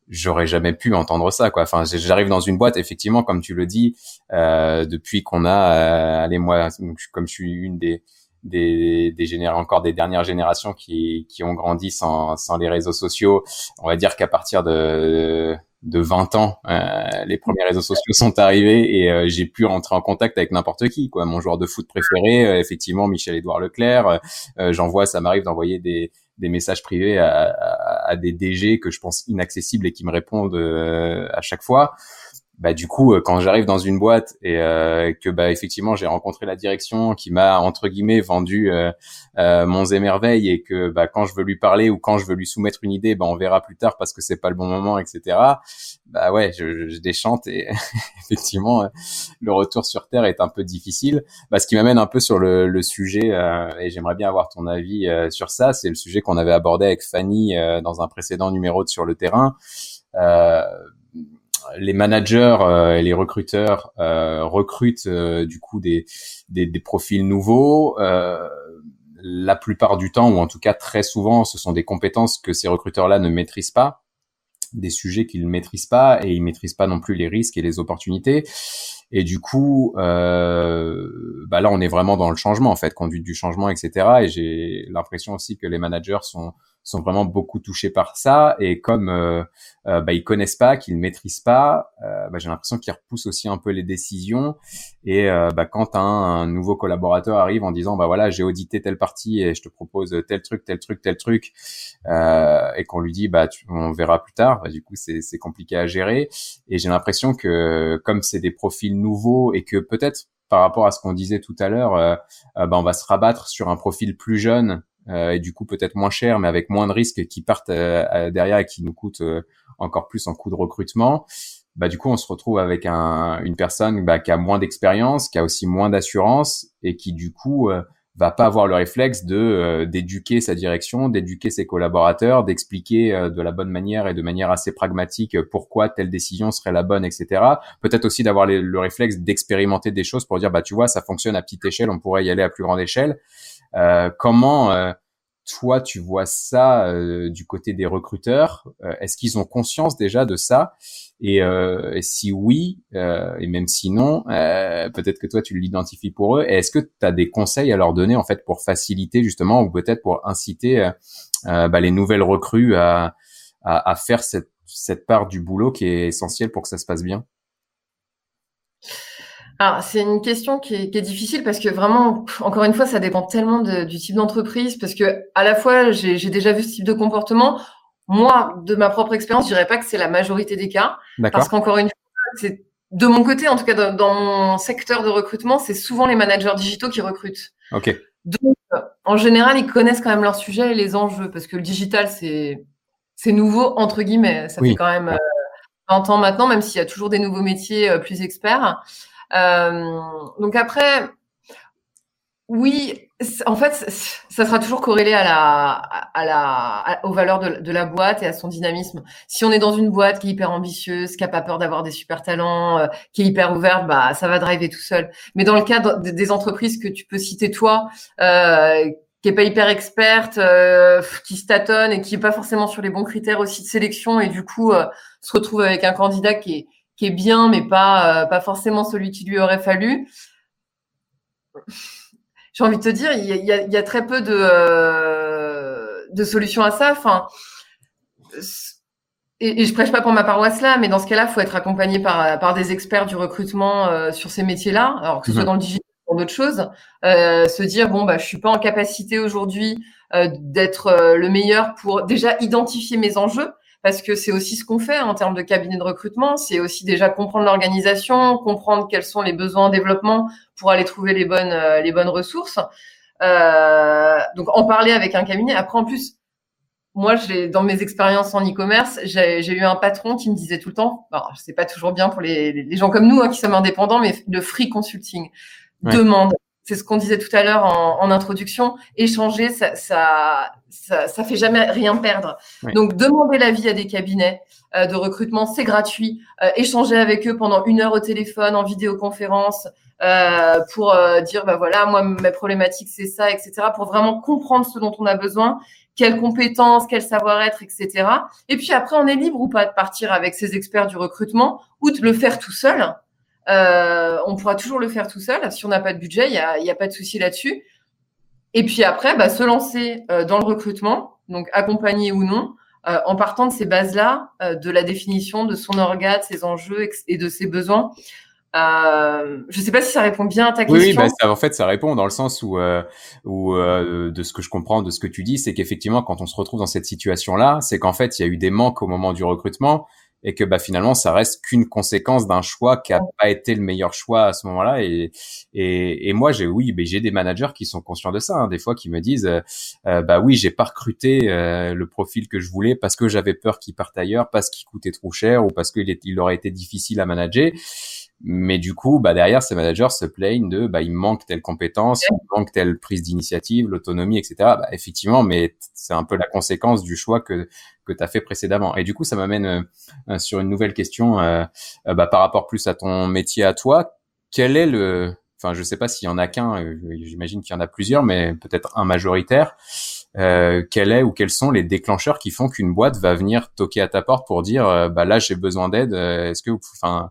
J'aurais jamais pu entendre ça, quoi. Enfin, j'arrive dans une boîte, effectivement, comme tu le dis, euh, depuis qu'on a, euh, allez moi, comme je suis une des des, des générations encore des dernières générations qui, qui ont grandi sans, sans les réseaux sociaux. On va dire qu'à partir de de 20 ans, euh, les premiers réseaux sociaux sont arrivés et euh, j'ai pu rentrer en contact avec n'importe qui. Quoi. Mon joueur de foot préféré, euh, effectivement, Michel-Édouard Leclerc. J'envoie, ça m'arrive d'envoyer des, des messages privés à, à, à, des DG que je pense inaccessibles et qui me répondent à chaque fois bah du coup euh, quand j'arrive dans une boîte et euh, que bah effectivement j'ai rencontré la direction qui m'a entre guillemets vendu euh, euh, mon émerveil et que bah quand je veux lui parler ou quand je veux lui soumettre une idée bah on verra plus tard parce que c'est pas le bon moment etc bah ouais je, je déchante et effectivement le retour sur terre est un peu difficile. Bah ce qui m'amène un peu sur le, le sujet et j'aimerais bien avoir ton avis sur ça. C'est le sujet qu'on avait abordé avec Fanny dans un précédent numéro de sur le terrain. Euh, les managers euh, et les recruteurs euh, recrutent euh, du coup des, des, des profils nouveaux. la plupart du temps, ou en tout cas très souvent, ce sont des compétences que ces recruteurs-là ne maîtrisent pas, des sujets qu'ils ne maîtrisent pas, et ils maîtrisent pas non plus les risques et les opportunités. Et du coup, euh, bah là, on est vraiment dans le changement, en fait, conduite du changement, etc. Et j'ai l'impression aussi que les managers sont sont vraiment beaucoup touchés par ça et comme euh, euh, bah, ils connaissent pas, qu'ils maîtrisent pas, euh, bah, j'ai l'impression qu'ils repoussent aussi un peu les décisions et euh, bah, quand un, nouveau collaborateur arrive en disant bah voilà j'ai audité telle partie et je te propose tel truc, tel truc, tel truc euh, et qu'on lui dit bah tu, on verra plus tard, bah, du coup c'est c'est compliqué à gérer et j'ai l'impression que comme c'est des profils nouveaux et que peut-être par rapport à ce qu'on disait tout à l'heure, euh, bah, on va se rabattre sur un profil plus jeune et du coup peut-être moins cher, mais avec moins de risques qui partent euh, derrière et qui nous coûtent euh, encore plus en coût de recrutement. Bah, du coup, on se retrouve avec un, une personne bah, qui a moins d'expérience, qui a aussi moins d'assurance et qui du coup va pas avoir le réflexe de d'éduquer sa direction, d'éduquer ses collaborateurs, d'expliquer de la bonne manière et de manière assez pragmatique pourquoi telle décision serait la bonne, etc. Peut-être aussi d'avoir le réflexe d'expérimenter des choses pour dire bah tu vois ça fonctionne à petite échelle, on pourrait y aller à plus grande échelle. Euh, comment euh, toi tu vois ça euh, du côté des recruteurs? Est-ce qu'ils ont conscience déjà de ça? Et, si oui, et même si non, peut-être que toi tu l'identifies pour eux. Est-ce que tu as des conseils à leur donner en fait pour faciliter justement ou peut-être pour inciter bah, les nouvelles recrues à, à, à faire cette, cette part du boulot qui est essentielle pour que ça se passe bien? Alors, c'est une question qui est, qui est, difficile parce que vraiment, encore une fois, ça dépend tellement de, du type d'entreprise parce que à la fois, j'ai déjà vu ce type de comportement. Moi, de ma propre expérience, je dirais pas que c'est la majorité des cas parce qu'encore une fois, c'est de mon côté, en tout cas dans, dans mon secteur de recrutement, c'est souvent les managers digitaux qui recrutent. Ok. Donc, en général, ils connaissent quand même leur sujet et les enjeux parce que le digital, c'est c'est nouveau entre guillemets. Ça fait quand même euh, 20 ans maintenant, même s'il y a toujours des nouveaux métiers euh, plus experts. Euh, donc après, oui, en fait, ça sera toujours corrélé à la, à la, aux valeurs de, de, la boîte et à son dynamisme. Si on est dans une boîte qui est hyper ambitieuse, qui a pas peur d'avoir des super talents, euh, qui est hyper ouverte, bah ça va driver tout seul. Mais dans le cas des entreprises que tu peux citer toi, euh, qui est pas hyper experte, euh, qui se tâtonne et qui est pas forcément sur les bons critères aussi de sélection et du coup euh, se retrouve avec un candidat qui est qui est bien, mais pas, euh, pas forcément celui qui lui aurait fallu. J'ai envie de te dire, il y y a très peu de, euh, de solutions à ça. Enfin, et, et, je prêche pas pour ma paroisse là, mais dans ce cas-là, il faut être accompagné par, par des experts du recrutement euh, sur ces métiers-là, alors que ce soit dans le digital ou d'autres choses. Euh, se dire bon bah je suis pas en capacité aujourd'hui euh, d'être le meilleur pour déjà identifier mes enjeux parce que c'est aussi ce qu'on fait en termes de cabinet de recrutement, c'est aussi déjà comprendre l'organisation, comprendre quels sont les besoins en développement pour aller trouver les bonnes euh, les bonnes ressources. Euh, donc en parler avec un cabinet. Après en plus, moi j'ai dans mes expériences en e-commerce, j'ai eu un patron qui me disait tout le temps, bon, c'est pas toujours bien pour les, les gens comme nous hein, qui sommes indépendants, mais le free consulting demande c'est ce qu'on disait tout à l'heure en, en, introduction, échanger, ça, ça, ça, ça, fait jamais rien perdre. Donc, demander l'avis à des cabinets euh, de recrutement, c'est gratuit. Euh, échanger avec eux pendant une heure au téléphone, en vidéoconférence, euh, pour euh, dire, bah voilà, moi, mes problématiques, c'est ça, etc., pour vraiment comprendre ce dont on a besoin, quelles compétences, quel savoir-être, etc. Et puis après, on est libre ou pas de partir avec ces experts du recrutement ou de le faire tout seul euh, on pourra toujours le faire tout seul. Si on n'a pas de budget, il n'y a, y a, pas de souci là-dessus. Et puis après, bah, se lancer euh, dans le recrutement, donc accompagné ou non, euh, en partant de ces bases-là, euh, de la définition de son organe, de ses enjeux et de ses besoins. Euh, je ne sais pas si ça répond bien à ta question. Oui, bah, ça, en fait, ça répond dans le sens où, euh, où euh, de ce que je comprends de ce que tu dis, c'est qu'effectivement, quand on se retrouve dans cette situation-là, c'est qu'en fait, il y a eu des manques au moment du recrutement, et que bah finalement ça reste qu'une conséquence d'un choix qui a pas été le meilleur choix à ce moment-là et et, et moi j'ai oui mais j'ai des managers qui sont conscients de ça hein, des fois qui me disent euh, euh bah oui j'ai pas recruté euh, le profil que je voulais parce que j'avais peur qu'il parte ailleurs parce qu'il coûtait trop cher ou parce qu'il il aurait été difficile à manager mais du coup, bah derrière, ces managers se plaignent de, bah il manque telle compétence, il manque telle prise d'initiative, l'autonomie, etc. Bah, effectivement, mais c'est un peu la conséquence du choix que que tu as fait précédemment. Et du coup, ça m'amène euh, sur une nouvelle question euh, euh, bah, par rapport plus à ton métier à toi. Quel est le, enfin, je sais pas s'il y en a qu'un, j'imagine qu'il y en a plusieurs, mais peut-être un majoritaire. Euh, quel est ou quels sont les déclencheurs qui font qu'une boîte va venir toquer à ta porte pour dire bah là j'ai besoin d'aide est-ce que enfin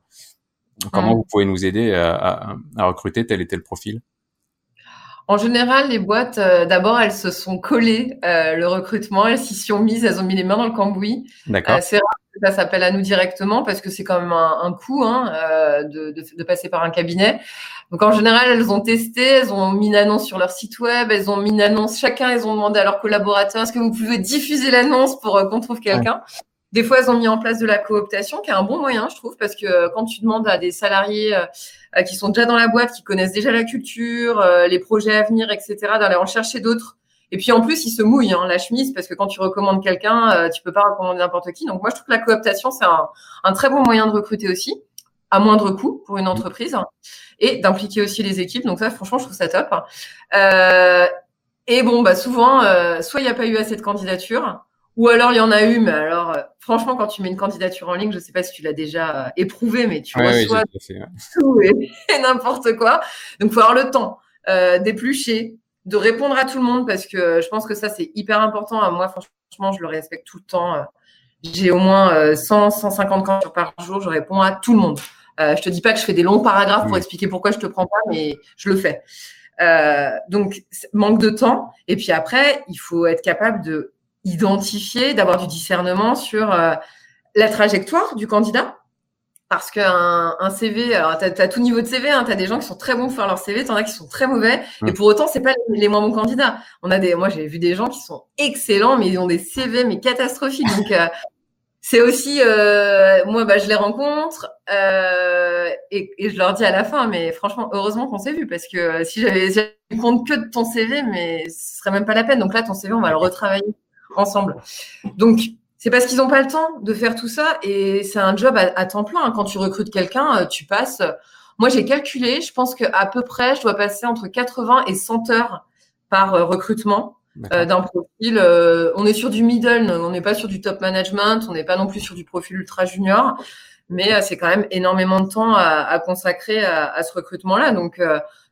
Comment vous pouvez nous aider à, à, recruter tel et tel profil? En général, les boîtes, euh, d'abord, elles se sont collées euh, le recrutement, elles s'y sont mises, elles ont mis les mains dans le cambouis. D'accord. Euh, c'est rare que ça s'appelle à nous directement parce que c'est quand même un, un coût hein, euh, de, de, de passer par un cabinet. Donc en général, elles ont testé, elles ont mis une annonce sur leur site web, elles ont mis une annonce, chacun, elles ont demandé à leurs collaborateurs, est-ce que vous pouvez diffuser l'annonce pour euh, qu'on trouve quelqu'un? Des fois, elles ont mis en place de la cooptation, qui est un bon moyen, je trouve, parce que euh, quand tu demandes à des salariés euh, euh, qui sont déjà dans la boîte, qui connaissent déjà la culture, les projets à venir, etc., d'aller en chercher d'autres. Et puis en plus, ils se mouillent hein, la chemise parce que quand tu recommandes quelqu'un, tu peux pas recommander n'importe qui. Donc moi, je trouve que la cooptation, c'est un, un, très bon moyen de recruter aussi, à moindre coût pour une entreprise, et d'impliquer aussi les équipes. Donc ça, franchement, je trouve ça top. Euh, et bon, bah souvent, euh, soit il n'y a pas eu assez de candidatures, ou alors il y en a eu, mais alors euh, franchement, quand tu mets une candidature en ligne, je sais pas si tu l'as déjà euh, éprouvé, mais tu ouais, reçois oui, fait, ouais. tout et, et n'importe quoi. Donc, faut avoir le temps euh, d'éplucher, de répondre à tout le monde parce que je pense que ça c'est hyper important. Moi, franchement, je le respecte tout le temps. J'ai au moins 100, 150 candidatures par jour. Je réponds à tout le monde. Euh, je te dis pas que je fais des longs paragraphes pour Oui. expliquer pourquoi je te prends pas, mais je le fais. Euh, donc, manque de temps. Et puis après, il faut être capable de identifier, d'avoir du discernement sur euh, la trajectoire du candidat. Parce qu'un un CV, alors tu as, tout niveau de CV, hein, tu as des gens qui sont très bons pour faire leur CV, tu en as qui sont très mauvais, Mm. et pour autant, c'est pas les, les moins bons candidats. On a des, moi, j'ai vu des gens qui sont excellents, mais ils ont des CV mais catastrophiques. Donc, euh, c'est aussi, euh, moi, bah, je les rencontre euh, et, et je leur dis à la fin, mais franchement, heureusement qu'on s'est vu, parce que si j'avais si j'avais compte que de ton CV, mais ce serait même pas la peine. Donc là, ton CV, on va le retravailler ensemble. Donc, c'est parce qu'ils n'ont pas le temps de faire tout ça et c'est un job à, à temps plein. Quand tu recrutes quelqu'un, euh, tu passes. Moi, j'ai calculé, je pense qu'à peu près, je dois passer entre 80 et 100 heures par euh, recrutement euh, d'un profil. euh, on est sur du middle, on n'est pas sur du top management, on n'est pas non plus sur du profil ultra junior, mais euh, c'est quand même énormément de temps à, à consacrer à, à ce recrutement-là. Donc,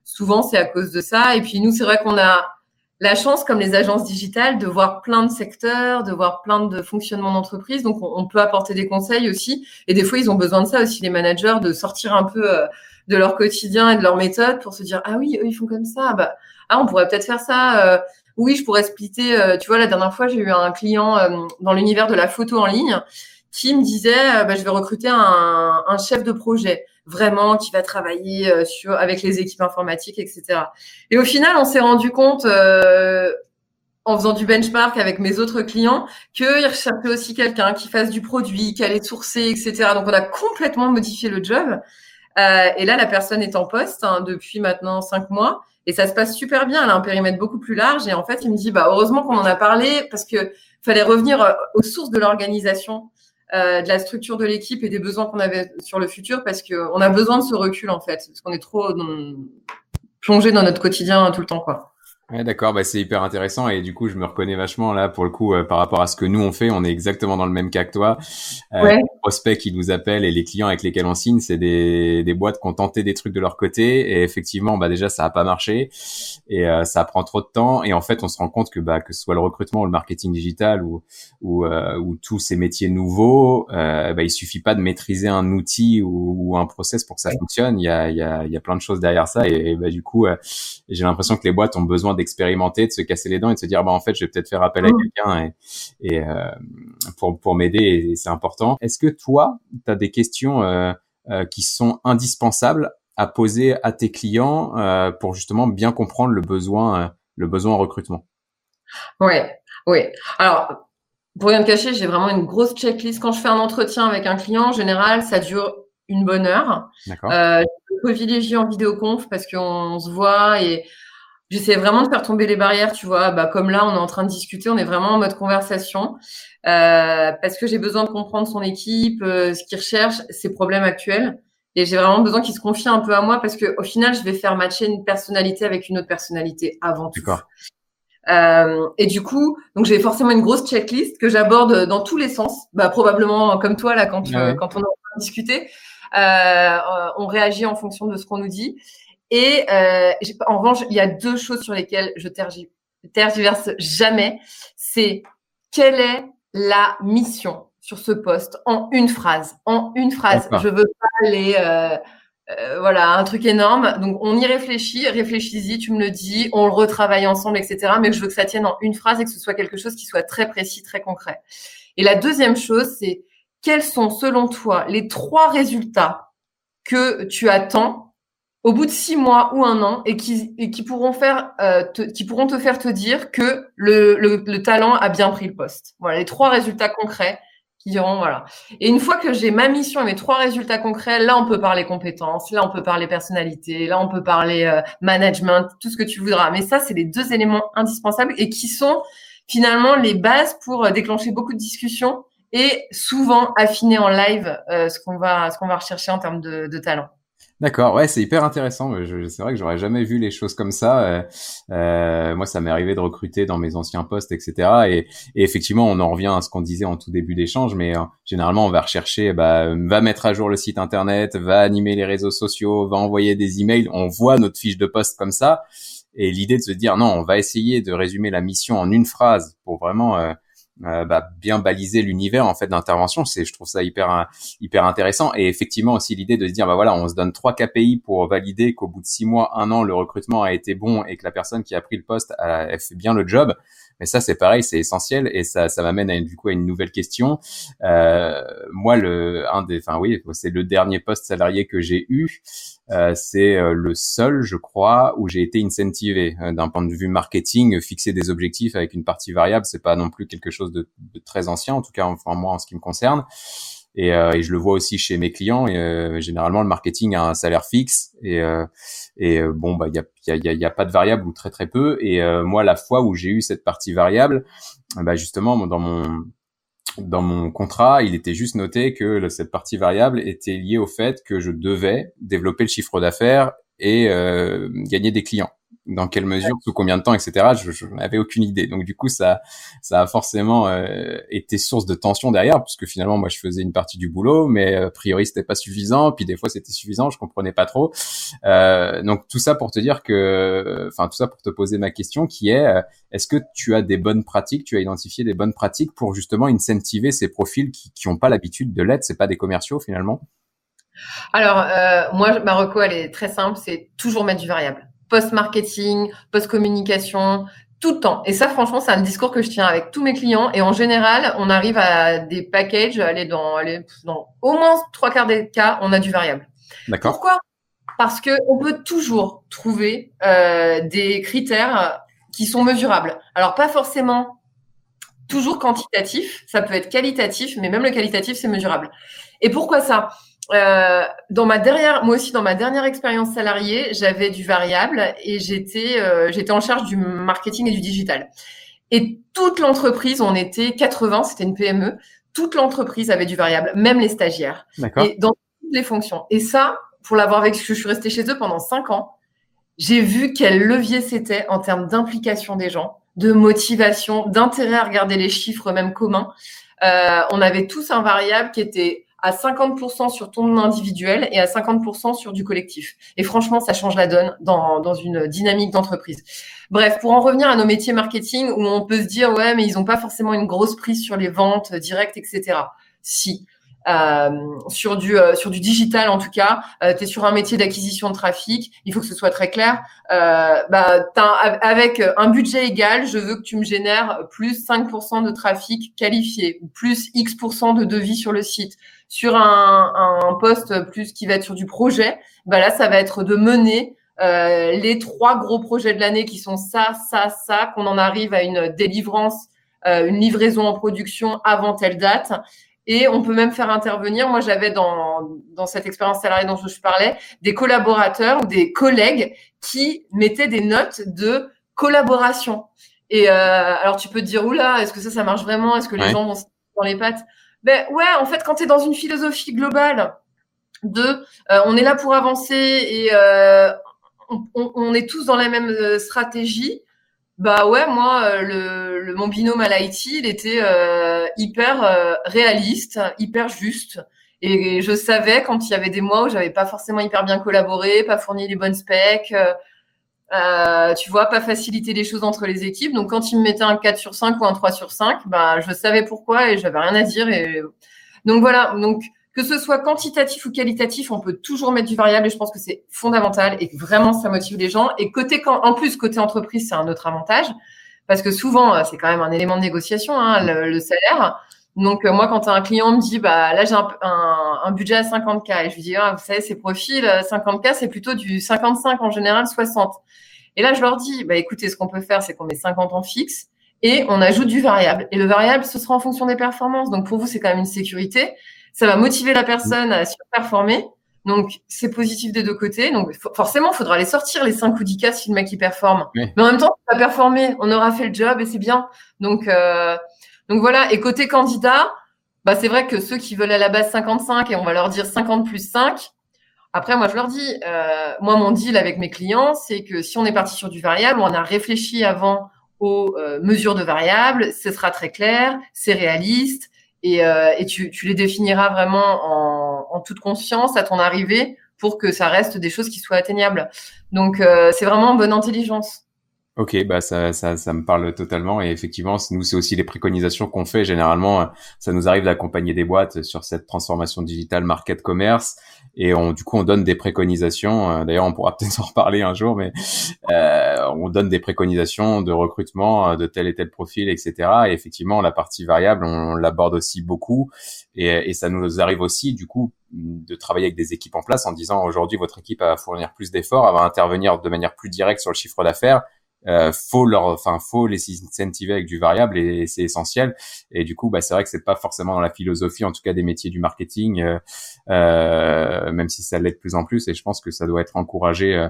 souvent, c'est à cause de ça. Et puis, nous, c'est vrai qu'on a la chance, comme les agences digitales, de voir plein de secteurs, de voir plein de fonctionnements d'entreprise. Donc, on, peut apporter des conseils aussi. Et des fois, ils ont besoin de ça aussi, les managers, de sortir un peu euh, de leur quotidien et de leur méthode pour se dire, ah oui, eux, ils font comme ça. Bah, ah, on pourrait peut-être faire ça. Euh, oui, je pourrais splitter. Euh, tu vois, la dernière fois, j'ai eu un client dans l'univers de la photo en ligne qui me disait, bah, je vais recruter un, chef de projet, vraiment, qui va travailler euh, sur avec les équipes informatiques, etc. Et au final, on s'est rendu compte, euh, en faisant du benchmark avec mes autres clients, qu'ils recherchaient aussi quelqu'un qui fasse du produit, qui allait sourcer, etc. Donc, on a complètement modifié le job. Euh, et là, la personne est en poste hein, depuis maintenant cinq mois. Et ça se passe super bien. Elle a un périmètre beaucoup plus large. Et en fait, il me dit, bah, heureusement qu'on en a parlé parce que fallait revenir euh, aux sources de l'organisation, de la structure de l'équipe et des besoins qu'on avait sur le futur parce qu'on a besoin de ce recul, en fait. Parce qu'on est trop plongé dans notre quotidien tout le temps, quoi. Ouais, d'accord, bah, c'est hyper intéressant et du coup, je me reconnais vachement là pour le coup euh, par rapport à ce que nous on fait. On est exactement dans le même cas que toi. Euh, Ouais. Les prospects qui nous appellent et les clients avec lesquels on signe, c'est des, des boîtes qui ont tenté des trucs de leur côté et effectivement, bah déjà ça a pas marché et euh, ça prend trop de temps et en fait, on se rend compte que bah que ce soit le recrutement ou le marketing digital ou ou, euh, ou tous ces métiers nouveaux, euh, bah, il suffit pas de maîtriser un outil ou, ou un process pour que ça fonctionne. Il y a il y a il y a plein de choses derrière ça et, et bah du coup, j'ai l'impression que les boîtes ont besoin d'expérimenter, de se casser les dents et de se dire bah en fait je vais peut-être faire appel à Mhm. quelqu'un et, et euh, pour pour m'aider et c'est important. Est-ce que toi tu as des questions euh, euh, qui sont indispensables à poser à tes clients pour justement bien comprendre le besoin le besoin en recrutement? Ouais, ouais. Alors, pour rien te cacher, j'ai vraiment une grosse checklist. Quand je fais un entretien avec un client, en général, ça dure une bonne heure. D'accord Euh, je privilégie en vidéoconf parce qu'on se voit et j'essaie vraiment de faire tomber les barrières, tu vois. Bah, comme là, on est en train de discuter, on est vraiment en mode conversation euh, parce que j'ai besoin de comprendre son équipe, euh, ce qu'il recherche, ses problèmes actuels. Et j'ai vraiment besoin qu'il se confie un peu à moi parce que au final, je vais faire matcher une personnalité avec une autre personnalité avant tout. D'accord. Euh, et du coup, donc j'ai forcément une grosse checklist que j'aborde dans tous les sens. Bah, probablement comme toi là quand, Ah ouais. quand on est en train de discuter, euh, on réagit en fonction de ce qu'on nous dit. Et euh, en revanche, il y a deux choses sur lesquelles je tergi- tergiverse jamais. C'est quelle est la mission sur ce poste? En une phrase. En une phrase. Je veux pas les euh, euh, voilà, un truc énorme. Donc on y réfléchit, réfléchis-y, tu me le dis, on le retravaille ensemble, etc. Mais je veux que ça tienne en une phrase et que ce soit quelque chose qui soit très précis, très concret. Et la deuxième chose, c'est quels sont selon toi les trois résultats que tu attends au bout de six mois ou un an et qui, et qui pourront faire, euh, te, qui pourront te faire te dire que le, le, le talent a bien pris le poste. Voilà, les trois résultats concrets qui diront voilà. Et une fois que j'ai ma mission et mes trois résultats concrets, là on peut parler compétences, là on peut parler personnalité, là on peut parler euh, management, tout ce que tu voudras. Mais ça c'est les deux éléments indispensables et qui sont finalement les bases pour euh, déclencher beaucoup de discussions et souvent affiner en live euh, ce qu'on va ce qu'on va rechercher en termes de, de talent. D'accord, ouais, c'est hyper intéressant. C'est vrai que j'aurais jamais vu les choses comme ça. Euh, euh, moi, ça m'est arrivé de recruter dans mes anciens postes, etc. Et, effectivement, on en revient à ce qu'on disait en tout début d'échange, mais euh, généralement, on va rechercher, bah, va mettre à jour le site internet, va animer les réseaux sociaux, va envoyer des emails. On voit notre fiche de poste comme ça. Et l'idée de se dire, non, on va essayer de résumer la mission en une phrase pour vraiment euh, euh, bah, bien baliser l'univers en fait d'intervention. C'est, je trouve ça hyper hyper intéressant. Et effectivement aussi l'idée de se dire bah voilà, on se donne trois KPI pour valider qu'au bout de six mois, un an, le recrutement a été bon et que la personne qui a pris le poste a, fait bien le job. Mais ça, c'est pareil, c'est essentiel et ça, ça m'amène à une, du coup à une nouvelle question. Euh, moi, le un des, enfin oui, c'est le dernier poste salarié que j'ai eu. Euh, c'est euh, le seul, je crois, où j'ai été incentivé euh, d'un point de vue marketing. Fixer des objectifs avec une partie variable, c'est pas non plus quelque chose de, de, très ancien, en tout cas, enfin moi en ce qui me concerne. Et, euh, et je le vois aussi chez mes clients. Et, généralement, le marketing a un salaire fixe et, et bon, bah il y a, y, a, y a pas de variable ou très très peu. Et moi, la fois où j'ai eu cette partie variable, bah justement dans mon dans mon contrat, il était juste noté que cette partie variable était liée au fait que je devais développer le chiffre d'affaires et euh, gagner des clients dans quelle mesure, sous combien de temps, etc. Je, je n'avais aucune idée. Donc du coup, ça, ça a forcément euh, été source de tension derrière, puisque finalement, moi, je faisais une partie du boulot, mais euh, a priori, c'était pas suffisant. Puis des fois, c'était suffisant, je comprenais pas trop. Euh, donc tout ça pour te dire que, enfin tout ça pour te poser ma question, qui est, euh, est-ce que tu as des bonnes pratiques, tu as identifié des bonnes pratiques pour justement incentiver ces profils qui qui ont pas l'habitude de l'être, c'est pas des commerciaux finalement? Alors euh, moi, ma reco, elle est très simple, c'est toujours mettre du variable post-marketing, post-communication, tout le temps. Et ça, franchement, c'est un discours que je tiens avec tous mes clients. Et en général, on arrive à des packages, aller dans, aller dans au moins trois quarts des cas, on a du variable. D'accord. Pourquoi? Parce que on peut toujours trouver euh, des critères qui sont mesurables. Alors pas forcément toujours quantitatif, ça peut être qualitatif, mais même le qualitatif, c'est mesurable. Et pourquoi ça? Euh, dans ma dernière, moi aussi dans ma dernière expérience salariée, j'avais du variable et j'étais euh, j'étais en charge du marketing et du digital. Et toute l'entreprise, on était 80, c'était une PME, toute l'entreprise avait du variable, même les stagiaires. Et dans toutes les fonctions. Et ça, pour l'avoir vécu, je suis restée chez eux pendant cinq ans, j'ai vu quel levier c'était en termes d'implication des gens, de motivation, d'intérêt à regarder les chiffres même communs. Euh, on avait tous un variable qui était à 50% sur ton individuel et à 50% sur du collectif. Et franchement, ça change la donne dans, dans une dynamique d'entreprise. Bref, pour en revenir à nos métiers marketing, où on peut se dire, ouais, mais ils n'ont pas forcément une grosse prise sur les ventes directes, etc. Si. Euh, sur du euh, sur du digital en tout cas, euh, tu es sur un métier d'acquisition de trafic, il faut que ce soit très clair. Euh, bah, avec un budget égal, je veux que tu me génères plus 5% de trafic qualifié plus X% de devis sur le site sur un, un poste plus qui va être sur du projet, bah là, ça va être de mener euh, les trois gros projets de l'année qui sont ça, ça, ça, qu'on en arrive à une délivrance, une livraison en production avant telle date. Et on peut même faire intervenir, moi j'avais dans, dans cette expérience salariée dont je parlais, des collaborateurs ou des collègues qui mettaient des notes de collaboration. Et euh, alors tu peux te dire, oula, est-ce que ça, ça marche vraiment? Est-ce que les gens vont se dans les pattes? Ben ouais, en fait, quand tu es dans une philosophie globale de euh, on est là pour avancer et euh, on, on, est tous dans la même euh, stratégie, bah ouais, moi, le, le mon binôme à l'IT, il était hyper réaliste, hyper juste. Et, je savais quand il y avait des mois où j'avais pas forcément hyper bien collaboré, pas fourni les bonnes specs, euh, tu vois, pas faciliter les choses entre les équipes. Donc, quand il me mettait un 4 sur 5 ou un 3 sur 5, bah, je savais pourquoi et j'avais rien à dire. Et... Donc, voilà. Donc, que ce soit quantitatif ou qualitatif, on peut toujours mettre du variable et je pense que c'est fondamental et vraiment ça motive les gens. Et côté en plus côté entreprise, c'est un autre avantage parce que souvent euh, c'est quand même un élément de négociation hein, le, salaire. Donc euh, moi quand un client me dit bah là j'ai un, un, budget à 50k et je lui dis ah, vous savez ces profils 50k euh, c'est plutôt du 55 en général 60. Et là je leur dis bah écoutez ce qu'on peut faire c'est qu'on met 50 en fixe et on ajoute du variable. Et le variable ce sera en fonction des performances. Donc pour vous c'est quand même une sécurité ça va motiver la personne à surperformer. Donc, c'est positif des deux côtés. Donc, forcément, il faudra les sortir, les 5 ou 10 cas, si le mec, il performe. Mais en même temps, il va performer. On aura fait le job et c'est bien. Donc, euh, donc voilà. Et côté candidat, bah, c'est vrai que ceux qui veulent à la base 55 et on va leur dire 50 plus 5. Après, moi, je leur dis, euh, moi, mon deal avec mes clients, c'est que si on est parti sur du variable, on a réfléchi avant aux euh, mesures de variables, ce sera très clair, c'est réaliste, et, euh, et tu, tu, les définiras vraiment en, toute conscience à ton arrivée pour que ça reste des choses qui soient atteignables. Donc euh, c'est vraiment en bonne intelligence. Ok, bah ça, ça, ça me parle totalement et effectivement, nous c'est aussi les préconisations qu'on fait généralement. Ça nous arrive d'accompagner des boîtes sur cette transformation digitale market commerce et on, du coup on donne des préconisations. Euh, d'ailleurs, on pourra peut-être en reparler un jour, mais euh, on donne des préconisations de recrutement euh, de tel et tel profil, etc. Et effectivement, la partie variable, on, l'aborde aussi beaucoup et, ça nous arrive aussi du coup de travailler avec des équipes en place en disant aujourd'hui votre équipe va fournir plus d'efforts, va intervenir de manière plus directe sur le chiffre d'affaires euh, faut leur, enfin, faut les incentiver avec du variable et, c'est essentiel. Et du coup, bah, c'est vrai que c'est pas forcément dans la philosophie, en tout cas des métiers du marketing, euh, euh, même si ça l'est de plus en plus. Et je pense que ça doit être encouragé, euh,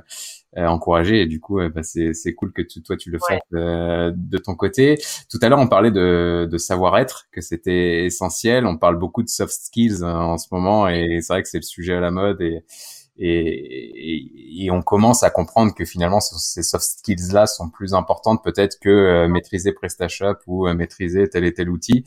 euh, encouragé. Et du coup, bah, c'est, c'est cool que toi tu le fasses de ton côté. Tout à l'heure, on parlait de, de savoir-être, que c'était essentiel. On parle beaucoup de soft skills en ce moment, et c'est vrai que c'est le sujet à la mode et et, et, on commence à comprendre que finalement ces soft skills là sont plus importantes peut-être que euh, maîtriser PrestaShop ou euh, maîtriser tel et tel outil.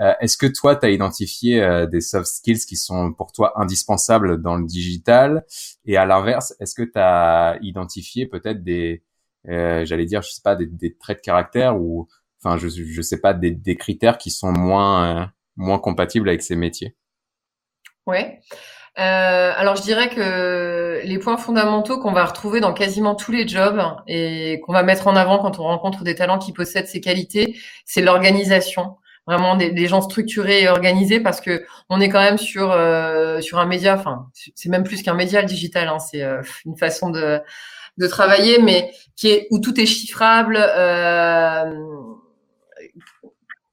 Euh, est-ce que toi tu as identifié des soft skills qui sont pour toi indispensables dans le digital? Et à l'inverse, est-ce que tu as identifié peut-être des j'allais dire je sais pas des, des, traits de caractère ou enfin je je sais pas des, des critères qui sont moins moins compatibles avec ces métiers? Ouais. Euh, alors je dirais que les points fondamentaux qu'on va retrouver dans quasiment tous les jobs et qu'on va mettre en avant quand on rencontre des talents qui possèdent ces qualités, c'est l'organisation. Vraiment des, gens structurés et organisés parce que on est quand même sur euh, sur un média. Enfin, c'est même plus qu'un média le digital. Hein, c'est euh, une façon de de travailler, mais qui est où tout est chiffrable. Euh,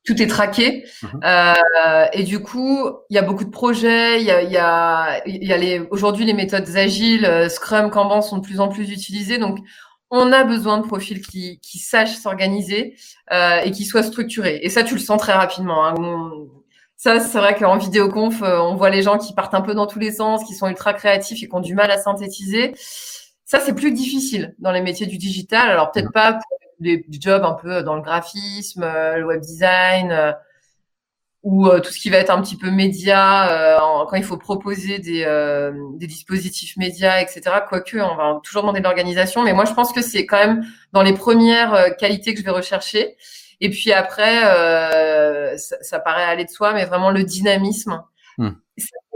tout est traqué. Mhm. Euh, et du coup, il y a beaucoup de projets. Il y a, il y a, il y a les, aujourd'hui les méthodes agiles, euh, Scrum, Kanban sont de plus en plus utilisées. Donc, on a besoin de profils qui, qui sachent s'organiser euh, et qui soient structurés. Et ça, tu le sens très rapidement. Hein. ça, c'est vrai qu'en vidéoconf, euh, on voit les gens qui partent un peu dans tous les sens, qui sont ultra créatifs et qui ont du mal à synthétiser. Ça, c'est plus difficile dans les métiers du digital. Alors peut-être mhm. pas pour des jobs un peu dans le graphisme, euh, le web design euh, ou euh, tout ce qui va être un petit peu média quand il faut proposer des, des dispositifs médias, etc. Quoique, on va toujours demander de l'organisation, mais moi je pense que c'est quand même dans les premières qualités que je vais rechercher. Et puis après, ça, ça, paraît aller de soi, mais vraiment le dynamisme. Hmm.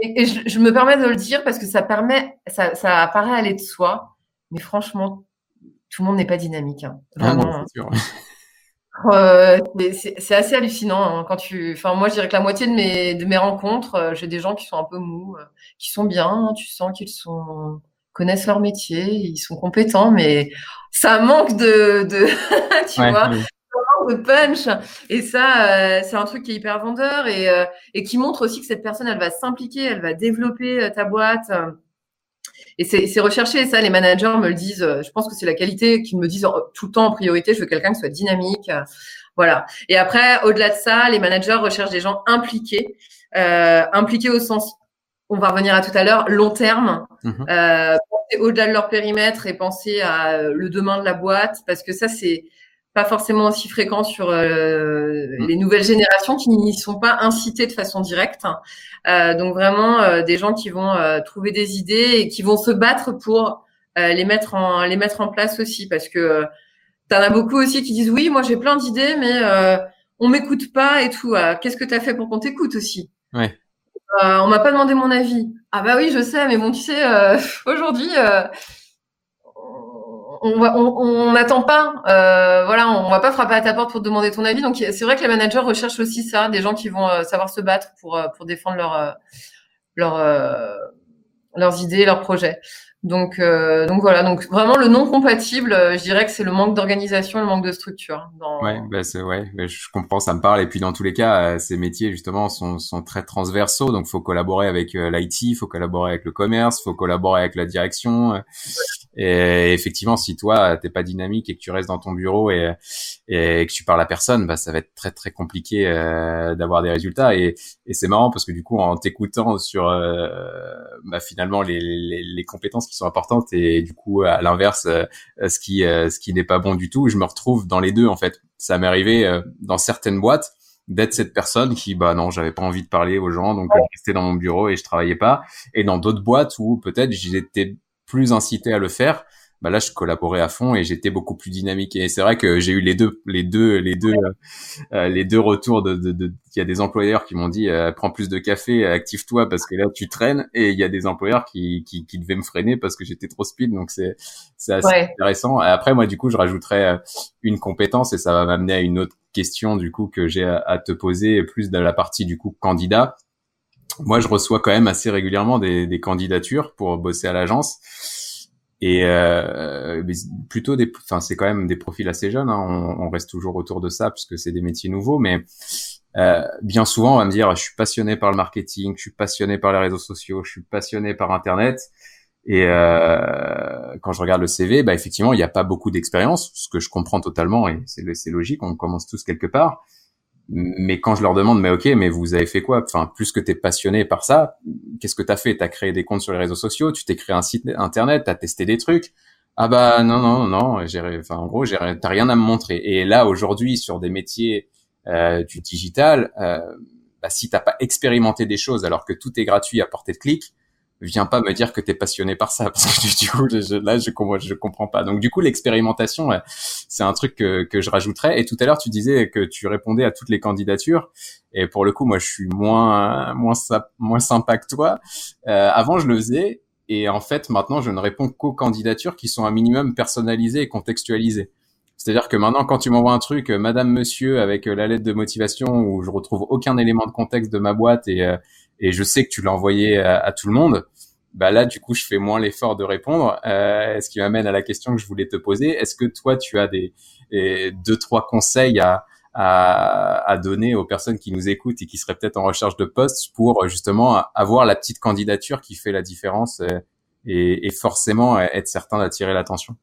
Et, je, je, me permets de le dire parce que ça permet, ça, ça paraît aller de soi, mais franchement, tout le monde n'est pas dynamique. Hein. Ah Vraiment. Euh, c'est assez hallucinant hein, quand tu. Enfin, moi, je dirais que la moitié de mes de mes rencontres, euh, j'ai des gens qui sont un peu mous, euh, qui sont bien. Hein, tu sens qu'ils sont connaissent leur métier, ils sont compétents, mais ça manque de, de tu vois, de punch. Et ça, c'est un truc qui est hyper vendeur et et qui montre aussi que cette personne, elle va s'impliquer, elle va développer ta boîte. Et c'est recherché, et ça, les managers me le disent. Euh, je pense que c'est la qualité qu'ils me disent tout le temps en priorité. Je veux quelqu'un qui soit dynamique. Euh, voilà. Et après, au-delà de ça, les managers recherchent des gens impliqués, euh, impliqués au sens, on va revenir à tout à l'heure, long terme, mmh euh, au-delà de leur périmètre et penser à le demain de la boîte, parce que ça, c'est pas forcément aussi fréquent sur euh, mm. les nouvelles générations qui n'y sont pas incitées de façon directe. Euh, donc vraiment euh, des gens qui vont trouver des idées et qui vont se battre pour les mettre en les mettre en place aussi parce que t'en as beaucoup aussi qui disent oui moi j'ai plein d'idées mais on m'écoute pas et tout. Qu'est-ce que tu as fait pour qu'on t'écoute aussi? Ouais. euh, on m'a pas demandé mon avis. Ah bah oui, je sais, mais bon, tu sais, euh, aujourd'hui, euh, on n'attend pas, voilà, on va pas frapper à ta porte pour te demander ton avis. Donc c'est vrai que les managers recherchent aussi ça, des gens qui vont savoir se battre pour pour défendre leur leur leurs idées, leurs projets. Donc, euh, donc voilà, donc vraiment le non compatible, euh, je dirais que c'est le manque d'organisation, le manque de structure. Dans... Ouais, bah c'est ouais, je comprends, ça me parle. Et puis dans tous les cas, euh, ces métiers justement sont, sont très transversaux, donc faut collaborer avec euh, l'IT, faut collaborer avec le commerce, faut collaborer avec la direction. Et effectivement, si toi t'es pas dynamique et que tu restes dans ton bureau et, et que tu parles à personne, bah ça va être très très compliqué d'avoir des résultats. Et, et c'est marrant parce que du coup, en t'écoutant sur bah, finalement les, les, les compétences qui sont importantes et du coup à l'inverse euh, ce qui euh, ce qui n'est pas bon du tout je me retrouve dans les deux en fait. Ça m'est arrivé euh, dans certaines boîtes d'être cette personne qui bah non j'avais pas envie de parler aux gens donc je restais dans mon bureau et je travaillais pas. Et dans d'autres boîtes où peut-être j'étais plus incité à le faire bah là je collaborais à fond et j'étais beaucoup plus dynamique. Et c'est vrai que j'ai eu les deux les deux les deux euh, les deux retours de de, de il y a des employeurs qui m'ont dit euh, prends plus de café active-toi parce que là tu traînes. Et il y a des employeurs qui qui, qui devaient me freiner parce que j'étais trop speed. Donc c'est c'est assez intéressant. Et après moi du coup je rajouterais euh, une compétence et ça va m'amener à une autre question du coup que j'ai à, à te poser plus de la partie du coup candidat moi je reçois quand même assez régulièrement des, des candidatures pour bosser à l'agence. Et euh, plutôt des enfin c'est quand même des profils assez jeunes hein. on, on, reste toujours autour de ça puisque c'est des métiers nouveaux. Mais euh, bien souvent on va me dire je suis passionné par le marketing je suis passionné par les réseaux sociaux je suis passionné par internet. Et euh, quand je regarde le CV bah effectivement il n'y a pas beaucoup d'expérience ce que je comprends totalement et c'est logique. On commence tous quelque part mais quand je leur demande, mais ok, mais vous avez fait quoi? Enfin, plus que tu es passionné par ça, qu'est-ce que tu as fait? Tu as créé des comptes sur les réseaux sociaux, tu t'es créé un site internet, tu as testé des trucs. Ah bah non, non, non, en gros, t'as rien à me montrer. Et là, aujourd'hui, sur des métiers euh, du digital, euh, bah, si t'as pas expérimenté des choses alors que tout est gratuit à portée de clic, viens pas me dire que tu es passionné par ça parce que du coup je, là je comprends pas. Donc du coup l'expérimentation c'est un truc que, que je rajouterais. Et tout à l'heure tu disais que tu répondais à toutes les candidatures. Et pour le coup moi je suis moins moins moins sympa que toi. Euh, avant je le faisais. Et en fait maintenant je ne réponds qu'aux candidatures qui sont un minimum personnalisées et contextualisées. C'est-à-dire que maintenant, quand tu m'envoies un truc, euh, Madame, Monsieur, avec euh, la lettre de motivation où je retrouve aucun élément de contexte de ma boîte et, euh, et je sais que tu l'as envoyé à, tout le monde, bah là, du coup, je fais moins l'effort de répondre. Euh, ce qui m'amène à la question que je voulais te poser. Est-ce que toi, tu as des, deux, trois conseils à, à, à, donner aux personnes qui nous écoutent et qui seraient peut-être en recherche de poste pour justement avoir la petite candidature qui fait la différence et, et forcément être certain d'attirer l'attention?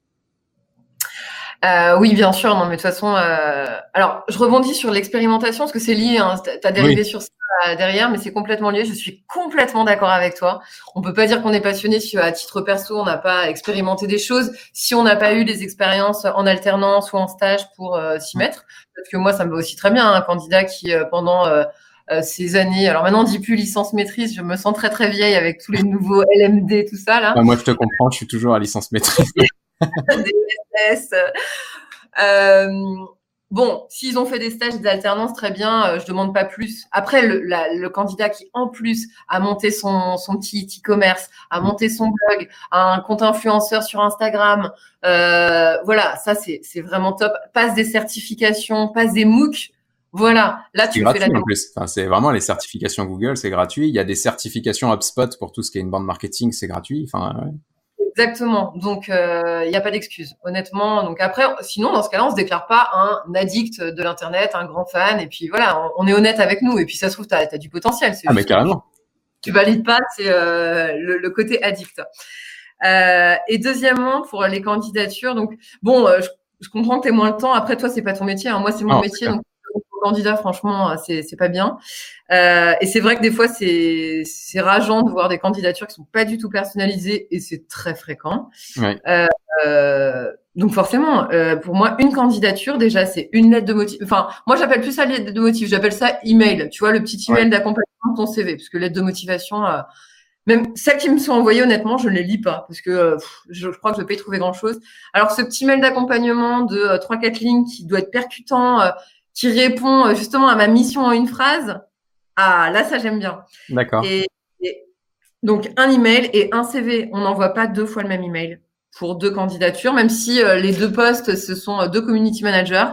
Euh, oui, bien sûr. Non, mais de toute façon, euh... alors je rebondis sur l'expérimentation parce que c'est lié. Hein, tu as dérivé sur ça euh, derrière, mais c'est complètement lié. Je suis complètement d'accord avec toi. On peut pas dire qu'on est passionné si à titre perso on n'a pas expérimenté des choses, si on n'a pas eu des expériences en alternance ou en stage pour euh, s'y mettre. Parce que moi, ça me va aussi très bien un candidat qui euh, pendant ces années. Alors maintenant, on dit plus licence maîtrise. Je me sens très très vieille avec tous les nouveaux LMD, tout ça là. Ah, moi, je te comprends. Je suis toujours à licence maîtrise. Euh, bon, s'ils ont fait des stages d'alternance, très bien, euh, je demande pas plus. Après, le, le, candidat qui, en plus, a monté son, son petit e-commerce, a monté son blog, a un compte influenceur sur Instagram, euh, voilà, ça, c'est vraiment top. Passe des certifications, passe des MOOC. Voilà, là tu fais la en plus. Enfin, c'est vraiment les certifications Google, c'est gratuit. Il y a des certifications HubSpot pour tout ce qui est une bande marketing, c'est gratuit. Enfin, ouais. Exactement. Donc, il euh, n'y a pas d'excuse, honnêtement. Donc après, sinon, dans ce cas-là, on se déclare pas un addict de l'internet, un grand fan. Et puis voilà, on, est honnête avec nous. Et puis ça se trouve, tu as, du potentiel. Ah mais carrément. Tu valides pas, c'est euh, le, côté addict. Euh, et deuxièmement, pour les candidatures, donc bon, je, comprends que tu moins le temps. Après, toi, c'est pas ton métier. Hein. Moi, c'est mon métier. Donc candidat, franchement, c'est c'est pas bien. Euh, et c'est vrai que des fois, c'est rageant de voir des candidatures qui sont pas du tout personnalisées et c'est très fréquent. Euh, euh, donc forcément, euh, pour moi, une candidature déjà, c'est une lettre de motif. Enfin, moi, j'appelle plus ça lettre de motif. J'appelle ça email. Tu vois, le petit email d'accompagnement de ton CV, parce que lettre de motivation. Euh, même celles qui me sont envoyées, honnêtement, je ne les lis pas parce que je, crois que je ne vais pas y trouver grand-chose. Alors, ce petit mail d'accompagnement de trois, quatre lignes qui doit être percutant, qui répond euh, justement à ma mission en une phrase, Ah, là, ça, j'aime bien. D'accord. Et, donc, un email et un CV. On n'envoie pas deux fois le même email pour deux candidatures, même si euh, les deux postes, ce sont euh, deux community managers.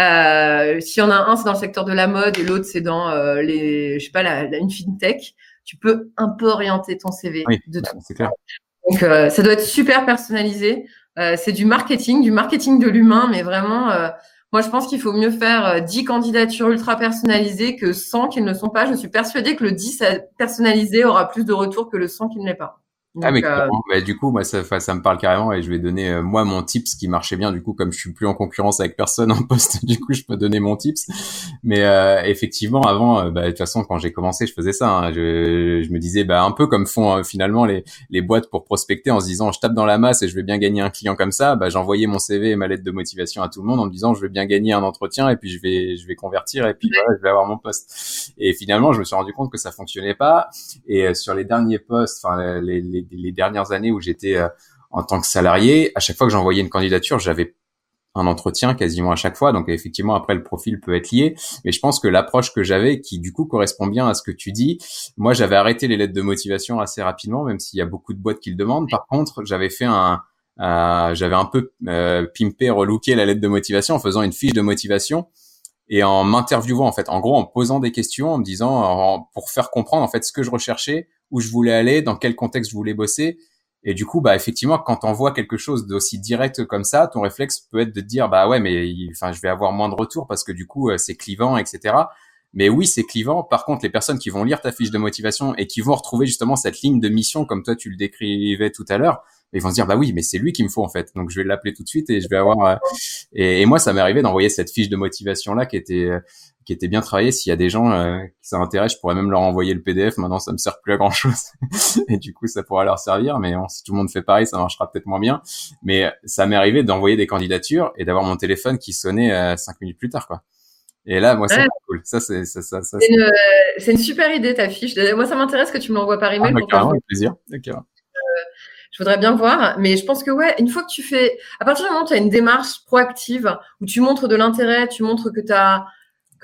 Euh, S'il y en a un, c'est dans le secteur de la mode et l'autre, c'est dans euh, les, je sais pas, la, une fintech. Tu peux un peu orienter ton CV oui, de bah, tout. C'est clair. Donc, ça doit être super personnalisé. c'est du marketing, du marketing de l'humain, mais vraiment moi, je pense qu'il faut mieux faire 10 euh, candidatures ultra personnalisées que 100 qui ne le sont pas. Je suis persuadée que le 10 personnalisé aura plus de retours que le 100 qui ne l'est pas ah mais euh, du coup moi ça, ça me parle carrément et je vais donner euh, moi mon tips qui marchait bien. Du coup comme je suis plus en concurrence avec personne en poste du coup je peux donner mon tips. Mais euh, effectivement avant bah, de toute façon quand j'ai commencé je faisais ça hein. je, je, me disais bah un peu comme font finalement les, les boîtes pour prospecter en se disant je tape dans la masse et je vais bien gagner un client comme ça. Bah j'envoyais mon CV et ma lettre de motivation à tout le monde en me disant je vais bien gagner un entretien et puis je vais je vais convertir et puis voilà, je vais avoir mon poste. Et finalement je me suis rendu compte que ça fonctionnait pas. Et sur les derniers postes enfin les, les les, dernières années où j'étais euh, en tant que salarié, à chaque fois que j'envoyais une candidature, j'avais un entretien quasiment à chaque fois. Donc effectivement, après, le profil peut être lié. Mais je pense que l'approche que j'avais, qui du coup correspond bien à ce que tu dis, moi, j'avais arrêté les lettres de motivation assez rapidement, même s'il y a beaucoup de boîtes qui le demandent. Par contre, j'avais fait un... Euh, j'avais un peu euh, pimpé, relooké la lettre de motivation en faisant une fiche de motivation et en m'interviewant en fait, en gros en posant des questions, en me disant pour faire comprendre en fait ce que je recherchais, où je voulais aller, dans quel contexte je voulais bosser. Et du coup, bah effectivement, quand on voit quelque chose d'aussi direct comme ça, ton réflexe peut être de te dire bah ouais, mais enfin je vais avoir moins de retours parce que du coup euh, c'est clivant, etc. Mais oui, c'est clivant. Par contre, les personnes qui vont lire ta fiche de motivation et qui vont retrouver justement cette ligne de mission comme toi tu le décrivais tout à l'heure, ils vont se dire bah oui, mais c'est lui qu'il me faut en fait. Donc je vais l'appeler tout de suite et je vais avoir. Euh, et, et, moi, ça m'est arrivé d'envoyer cette fiche de motivation là qui était euh, qui était bien travaillé. S'il y a des gens euh, qui ça intéresse, je pourrais même leur envoyer le PDF. Maintenant, ça me sert plus à grand chose. et du coup, ça pourra leur servir. Mais si tout le monde fait pareil, ça marchera peut-être moins bien. Mais ça m'est arrivé d'envoyer des candidatures et d'avoir mon téléphone qui sonnait euh, cinq minutes plus tard, quoi. Et là, moi, c'est cool. Ça, c'est ça, ça, ça c'est une, super idée ta fiche. Moi, ça m'intéresse que tu me l'envoies par email. Ah, bah, carrément, avec plaisir. Okay. Euh, je voudrais bien voir, mais je pense que ouais, une fois que tu fais, à partir du moment où tu as une démarche proactive, où tu montres de l'intérêt, tu montres que tu as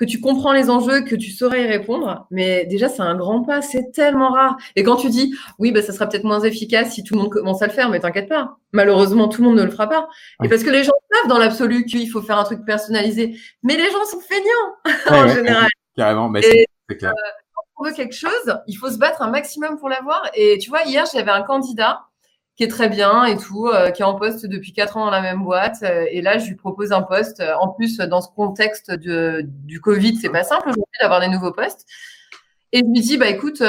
que tu comprends les enjeux, que tu saurais y répondre. Mais déjà, c'est un grand pas. C'est tellement rare. Et quand tu dis, oui, bah, ça sera peut-être moins efficace si tout le monde commence à le faire, mais t'inquiète pas. Malheureusement, tout le monde ne le fera pas. Et parce que les gens savent dans l'absolu qu'il faut faire un truc personnalisé. Mais les gens sont feignants, en général. Carrément. Bah, c'est clair. Euh, quand on veut quelque chose, il faut se battre un maximum pour l'avoir. Et tu vois, hier, j'avais un candidat qui est très bien et tout, euh, qui est en poste depuis quatre ans dans la même boîte. Euh, et là, je lui propose un poste. Euh, en plus, dans ce contexte de, du Covid, c'est pas simple aujourd'hui d'avoir des nouveaux postes. Et je lui dis, bah écoute,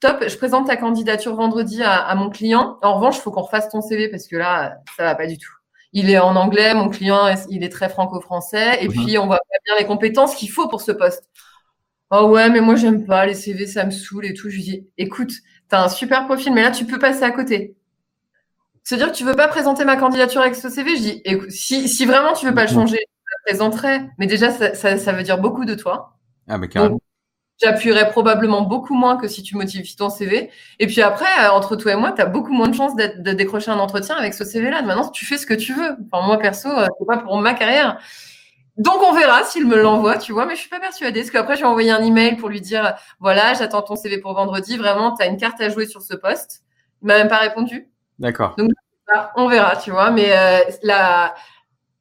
top, je présente ta candidature vendredi à, à mon client. En revanche, il faut qu'on refasse ton CV parce que là, ça va pas du tout. Il est en anglais, mon client, il est très franco-français. Et mhm. puis, on voit bien les compétences qu'il faut pour ce poste. Oh ouais, mais moi, j'aime pas les CV, ça me saoule et tout. Je lui dis, écoute, tu as un super profil, mais là, tu peux passer à côté se dire que tu veux pas présenter ma candidature avec ce CV, je dis, écoute, si, si vraiment tu veux pas le changer, je la présenterai. Mais déjà, ça, ça, ça, veut dire beaucoup de toi. Ah, mais carrément. J'appuierai probablement beaucoup moins que si tu modifies ton CV. Et puis après, euh, entre toi et moi, tu as beaucoup moins de chances de décrocher un entretien avec ce CV-là. Maintenant, tu fais ce que tu veux. Enfin, moi, perso, euh, c'est pas pour ma carrière. Donc, on verra s'il me l'envoie, tu vois, mais je suis pas persuadée. Parce qu'après, je vais envoyer un email pour lui dire, voilà, j'attends ton CV pour vendredi. Vraiment, tu as une carte à jouer sur ce poste. Il m'a même pas répondu. D'accord. Donc, on verra, tu vois. Mais euh, là,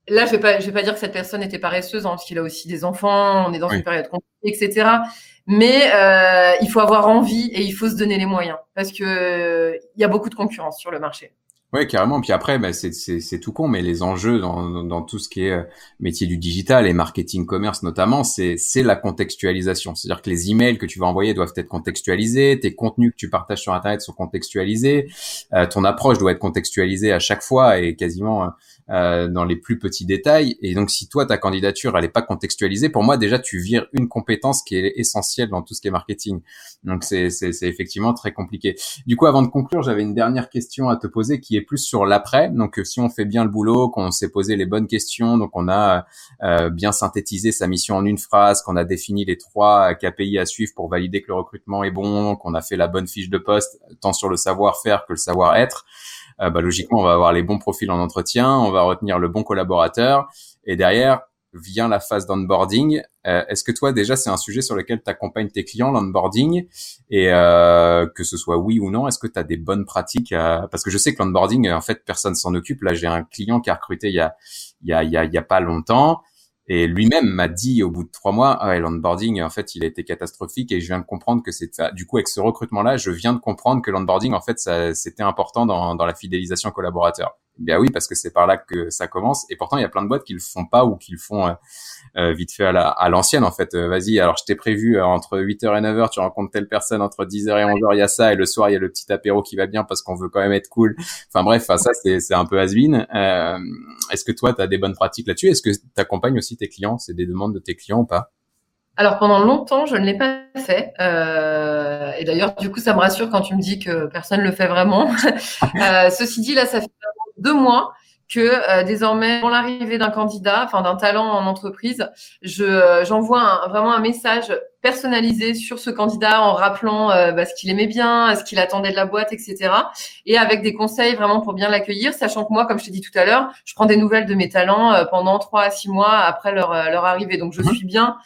là, je vais pas, je vais pas dire que cette personne était paresseuse, hein, parce qu'il a aussi des enfants, on est dans une période compliquée, etc. Mais euh, il faut avoir envie et il faut se donner les moyens, parce que il y a beaucoup de concurrence sur le marché. Ouais, carrément. Puis après, bah, c'est tout con, mais les enjeux dans, dans tout ce qui est euh, métier du digital et marketing commerce notamment, c'est la contextualisation. C'est-à-dire que les emails que tu vas envoyer doivent être contextualisés, tes contenus que tu partages sur Internet sont contextualisés, euh, ton approche doit être contextualisée à chaque fois et quasiment euh, dans les plus petits détails. Et donc, si toi, ta candidature, elle est pas contextualisée, pour moi, déjà, tu vires une compétence qui est essentielle dans tout ce qui est marketing. Donc, c'est effectivement très compliqué. Du coup, avant de conclure, j'avais une dernière question à te poser qui est plus sur l'après. Donc, euh, si on fait bien le boulot, qu'on s'est posé les bonnes questions, donc on a euh, bien synthétisé sa mission en une phrase, qu'on a défini les trois KPI à suivre pour valider que le recrutement est bon, qu'on a fait la bonne fiche de poste, tant sur le savoir-faire que le savoir-être. Euh, bah, logiquement, on va avoir les bons profils en entretien, on va retenir le bon collaborateur, et derrière, vient la phase d'onboarding. Euh, est-ce que toi déjà c'est un sujet sur lequel tu accompagnes tes clients l'onboarding? Et euh, que ce soit oui ou non, est-ce que tu as des bonnes pratiques parce que je sais que l'onboarding en fait personne s'en occupe. Là, j'ai un client qui a recruté il y a il y a il y a, il y a pas longtemps et lui-même m'a dit au bout de trois mois, ah, l'onboarding, en fait, il a été catastrophique et je viens de comprendre que c'est Du coup, avec ce recrutement-là, je viens de comprendre que l'onboarding, en fait, c'était important dans, dans la fidélisation collaborateur. Bien oui, parce que c'est par là que ça commence. Et pourtant, il y a plein de boîtes qui le font pas ou qui le font euh, euh, vite fait à l'ancienne, en fait. Euh, vas-y, alors je t'ai prévu entre 8h et 9h, tu rencontres telle personne, entre 10h et 11h, il y a ça, et le soir, il y a le petit apéro qui va bien parce qu'on veut quand même être cool. Enfin bref, ça, c'est un peu has euh, Est-ce que toi, tu as des bonnes pratiques là-dessus? Est-ce que tu accompagnes aussi tes clients? C'est des demandes de tes clients ou pas? Alors pendant longtemps, je ne l'ai pas fait. Euh, et d'ailleurs, du coup, ça me rassure quand tu me dis que personne ne le fait vraiment. euh, ceci dit, là, ça fait deux mois que euh, désormais, pour l'arrivée d'un candidat, enfin d'un talent en entreprise, je euh, j'envoie vraiment un message personnalisé sur ce candidat en rappelant euh, bah, ce qu'il aimait bien, ce qu'il attendait de la boîte, etc. Et avec des conseils vraiment pour bien l'accueillir, sachant que moi, comme je t'ai dit tout à l'heure, je prends des nouvelles de mes talents pendant trois à six mois après leur leur arrivée, donc je mhm. suis bien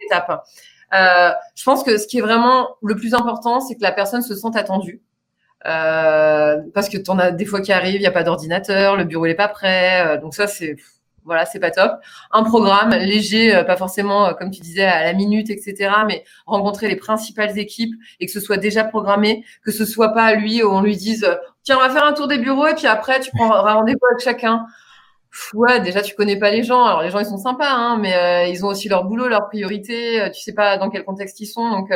l'étape. je pense que ce qui est vraiment le plus important, c'est que la personne se sente attendue. Euh, parce que t'en as des fois qui arrivent, il y a pas d'ordinateur, le bureau n'est pas prêt, euh, donc ça c'est voilà, c'est pas top. Un programme léger, euh, pas forcément comme tu disais à la minute, etc. Mais rencontrer les principales équipes et que ce soit déjà programmé, que ce soit pas à lui où on lui dise tiens on va faire un tour des bureaux et puis après tu prends rendez-vous avec chacun. Ouais, déjà tu connais pas les gens. Alors les gens ils sont sympas, hein, mais ils ont aussi leur boulot, leurs priorités. Tu sais pas dans quel contexte ils sont, donc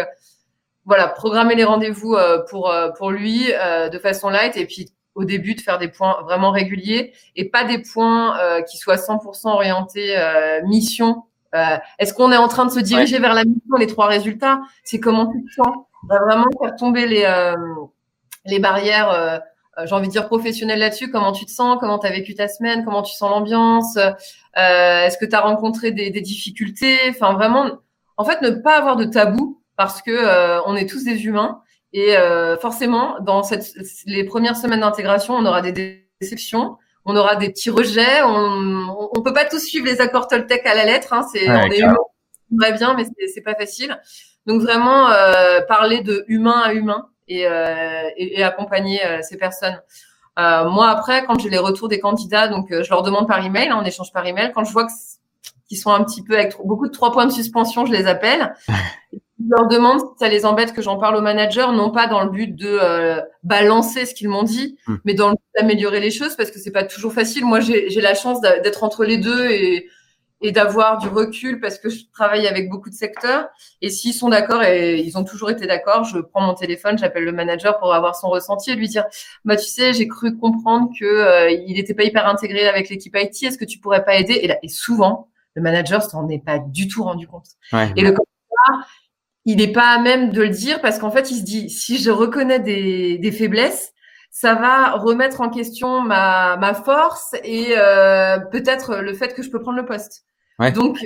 voilà, programmer les rendez-vous euh, pour euh, pour lui euh, de façon light et puis au début de faire des points vraiment réguliers et pas des points qui soient 100% orientés mission. Est-ce qu'on est en train de se diriger vers la mission Les trois résultats, c'est comment tu te sens? Vraiment faire tomber les les barrières. j'ai envie de dire professionnelles là-dessus. Comment tu te sens? Comment tu as vécu ta semaine? Comment tu sens l'ambiance? Est-ce que tu as rencontré des, des difficultés? Enfin vraiment, en fait, ne pas avoir de tabou parce que euh, on est tous des humains et euh, forcément dans cette, les premières semaines d'intégration, on aura des déceptions, on aura des petits rejets, on, on peut pas tous suivre les accords Toltec à la lettre, hein, c'est on est humain, bien, mais c'est pas facile. Donc vraiment euh, parler de humain à humain et, et, et accompagner ces personnes. Euh, moi après, quand j'ai les retours des candidats, donc je leur demande par email, hein, on échange par email. Quand je vois que qui sont un petit peu avec beaucoup de trois points de suspension, je les appelle. je leur demande si ça les embête que j'en parle au manager, non pas dans le but de euh, balancer ce qu'ils m'ont dit, hmm. mais dans le but d'améliorer les choses parce que c'est pas toujours facile. Moi, j'ai la chance d'être entre les deux et, et d'avoir du recul parce que je travaille avec beaucoup de secteurs. Et s'ils sont d'accord et ils ont toujours été d'accord, je prends mon téléphone, j'appelle le manager pour avoir son ressenti et lui dire, bah tu sais, j'ai cru comprendre que euh, il n'était pas hyper intégré avec l'équipe IT. Est-ce que tu pourrais pas aider? Et là, et souvent, le manager s'en est pas du tout rendu compte. et le il n'est pas à même de le dire parce qu'en fait, il se dit si je reconnais des, faiblesses, ça va remettre en question ma, ma force et euh, peut-être le fait que je peux prendre le poste. Donc,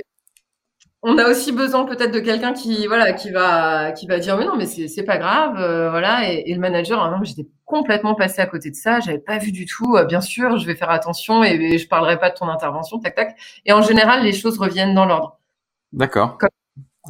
on a aussi besoin peut-être de quelqu'un qui voilà qui va qui va dire mais non mais c'est pas grave euh, voilà. Et, le manager hein, j'étais complètement passé à côté de ça. J'avais pas vu du tout euh, bien sûr je vais faire attention et, je parlerai pas de ton intervention tac tac. Et en général les choses reviennent dans l'ordre. D'accord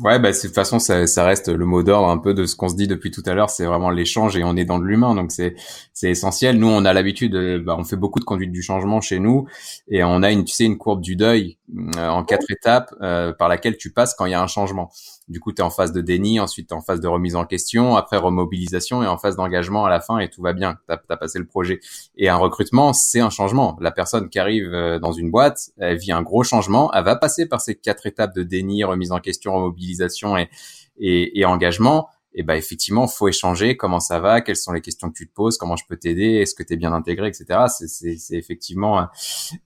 Ouais, bah, de toute façon, ça, ça reste le mot d'ordre un peu de ce qu'on se dit depuis tout à l'heure. C'est vraiment l'échange et on est dans de l'humain, donc c'est c'est essentiel. Nous, on a l'habitude, bah, on fait beaucoup de conduite du changement chez nous et on a une, tu sais, une courbe du deuil euh, en quatre étapes euh, par laquelle tu passes quand il y a un changement. Du coup, tu en phase de déni, ensuite tu en phase de remise en question, après remobilisation et en phase d'engagement à la fin et tout va bien. Tu as, passé le projet. Et un recrutement, c'est un changement. La personne qui arrive euh, dans une boîte, elle vit un gros changement, elle va passer par ces quatre étapes de déni, remise en question, remobilisation et, et engagement et bah effectivement faut échanger comment ça va quelles sont les questions que tu te poses comment je peux t'aider est-ce que tu es bien intégré etc c'est effectivement euh,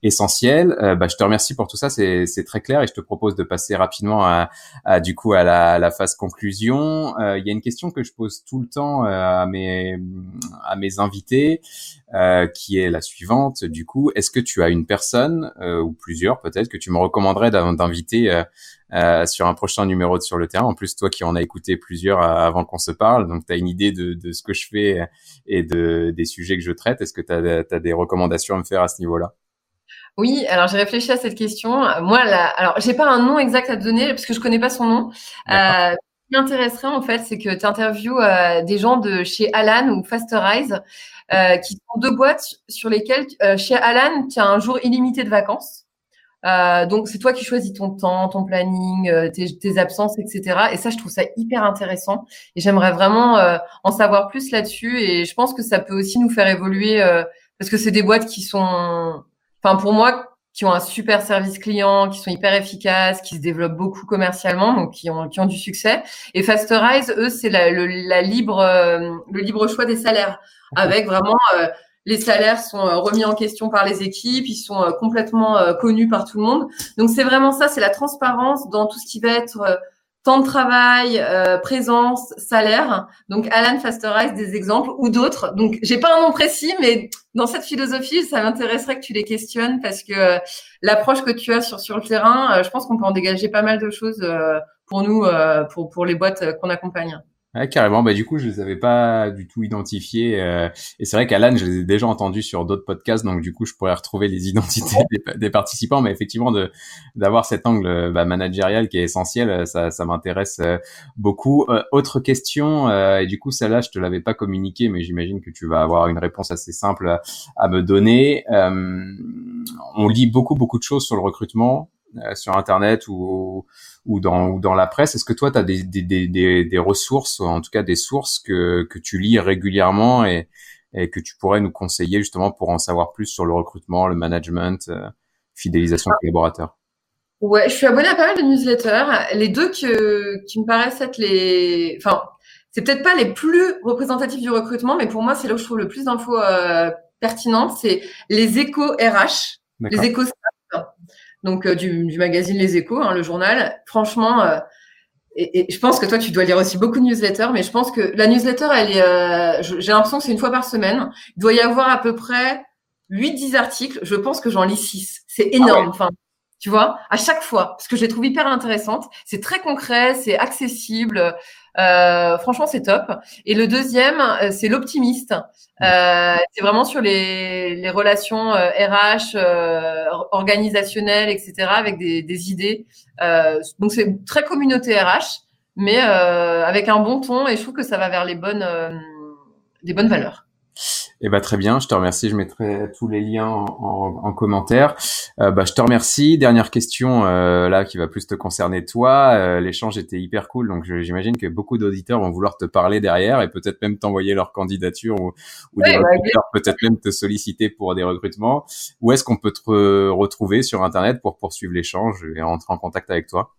essentiel. Euh, bah je te remercie pour tout ça c'est très clair et je te propose de passer rapidement à, à du coup à la, la phase conclusion. Euh, il y a une question que je pose tout le temps à mes à mes invités qui est la suivante du coup est-ce que tu as une personne ou plusieurs peut-être que tu me recommanderais d'inviter euh, sur un prochain numéro de Sur le terrain? En plus, toi qui en as écouté plusieurs euh, avant qu'on se parle, donc tu as une idée de, de, ce que je fais et de, des sujets que je traite. Est-ce que tu as, des recommandations à me faire à ce niveau-là? Oui, alors j'ai réfléchi à cette question. Moi, là, alors j'ai pas un nom exact à te donner parce que je connais pas son nom. Euh, qui m'intéresserait en fait, c'est que tu interviews euh, des gens de chez Alan ou Fasterize, euh, qui sont deux boîtes sur lesquelles euh, chez Alan, tu as un jour illimité de vacances. Euh, donc c'est toi qui choisis ton temps, ton planning, euh, tes, tes, absences, etc. Et ça, je trouve ça hyper intéressant. Et j'aimerais vraiment en savoir plus là-dessus. Et je pense que ça peut aussi nous faire évoluer parce que c'est des boîtes qui sont enfin pour moi, qui ont un super service client, qui sont hyper efficaces, qui se développent beaucoup commercialement, donc qui ont, qui ont du succès. Et Fasterize, eux, c'est la, le, la libre, euh, le libre choix des salaires, avec vraiment euh, les salaires sont euh, remis en question par les équipes, ils sont complètement connus par tout le monde. Donc c'est vraiment ça, c'est la transparence dans tout ce qui va être temps de travail, euh, présence, salaire. Donc Alan Fasterize des exemples ou d'autres. Donc j'ai pas un nom précis, mais dans cette philosophie, ça m'intéresserait que tu les questionnes parce que euh, l'approche que tu as sur sur le terrain, euh, je pense qu'on peut en dégager pas mal de choses pour nous, pour pour les boîtes qu'on accompagne. Carrément. Bah, du coup, je les avais pas du tout identifiés. Euh, et c'est vrai qu'Alan, je les ai déjà entendus sur d'autres podcasts, donc du coup, je pourrais retrouver les identités des, participants. Mais effectivement, de d'avoir cet angle bah, managérial qui est essentiel, ça, ça m'intéresse euh, beaucoup. Euh, autre question, et du coup, celle-là, je te l'avais pas communiqué, mais j'imagine que tu vas avoir une réponse assez simple à me donner. on lit beaucoup, beaucoup de choses sur le recrutement. Euh, sur Internet ou, ou, dans, ou dans la presse. Est-ce que toi, tu as des, des, des, des, ressources, en tout cas des sources que, que tu lis régulièrement et, et que tu pourrais nous conseiller justement pour en savoir plus sur le recrutement, le management, euh, fidélisation collaborateurs? Ouais, je suis abonné à pas mal de newsletters. Les deux que, qui me paraissent être les, enfin, c'est peut-être pas les plus représentatifs du recrutement, mais pour moi, c'est là où je trouve le plus d'infos euh, pertinentes. C'est les échos RH, les échos donc euh, du, du, magazine Les Échos, hein, le journal. Franchement, euh, et, et, je pense que toi, tu dois lire aussi beaucoup de newsletters, mais je pense que la newsletter, elle est, euh, j'ai l'impression que c'est une fois par semaine. Il doit y avoir à peu près 8-10 articles. Je pense que j'en lis 6. C'est énorme. Ah enfin, tu vois, à chaque fois, parce que je les trouve hyper intéressantes. C'est très concret, c'est accessible. Euh, franchement, c'est top. Et le deuxième, euh, c'est l'optimiste. Euh, c'est vraiment sur les, les relations RH, organisationnelles, etc., avec des, des idées. donc, c'est très communauté RH, mais avec un bon ton. Et je trouve que ça va vers les bonnes, les bonnes valeurs. Eh ben très bien, je te remercie. Je mettrai tous les liens en, en, commentaire. Euh, bah, je te remercie. Dernière question euh, là qui va plus te concerner toi. Euh, l'échange était hyper cool, donc j'imagine que beaucoup d'auditeurs vont vouloir te parler derrière et peut-être même t'envoyer leur candidature ou, ou des recruteurs peut-être même te solliciter pour des recrutements. Où est-ce qu'on peut te retrouver sur internet pour poursuivre l'échange et rentrer en contact avec toi?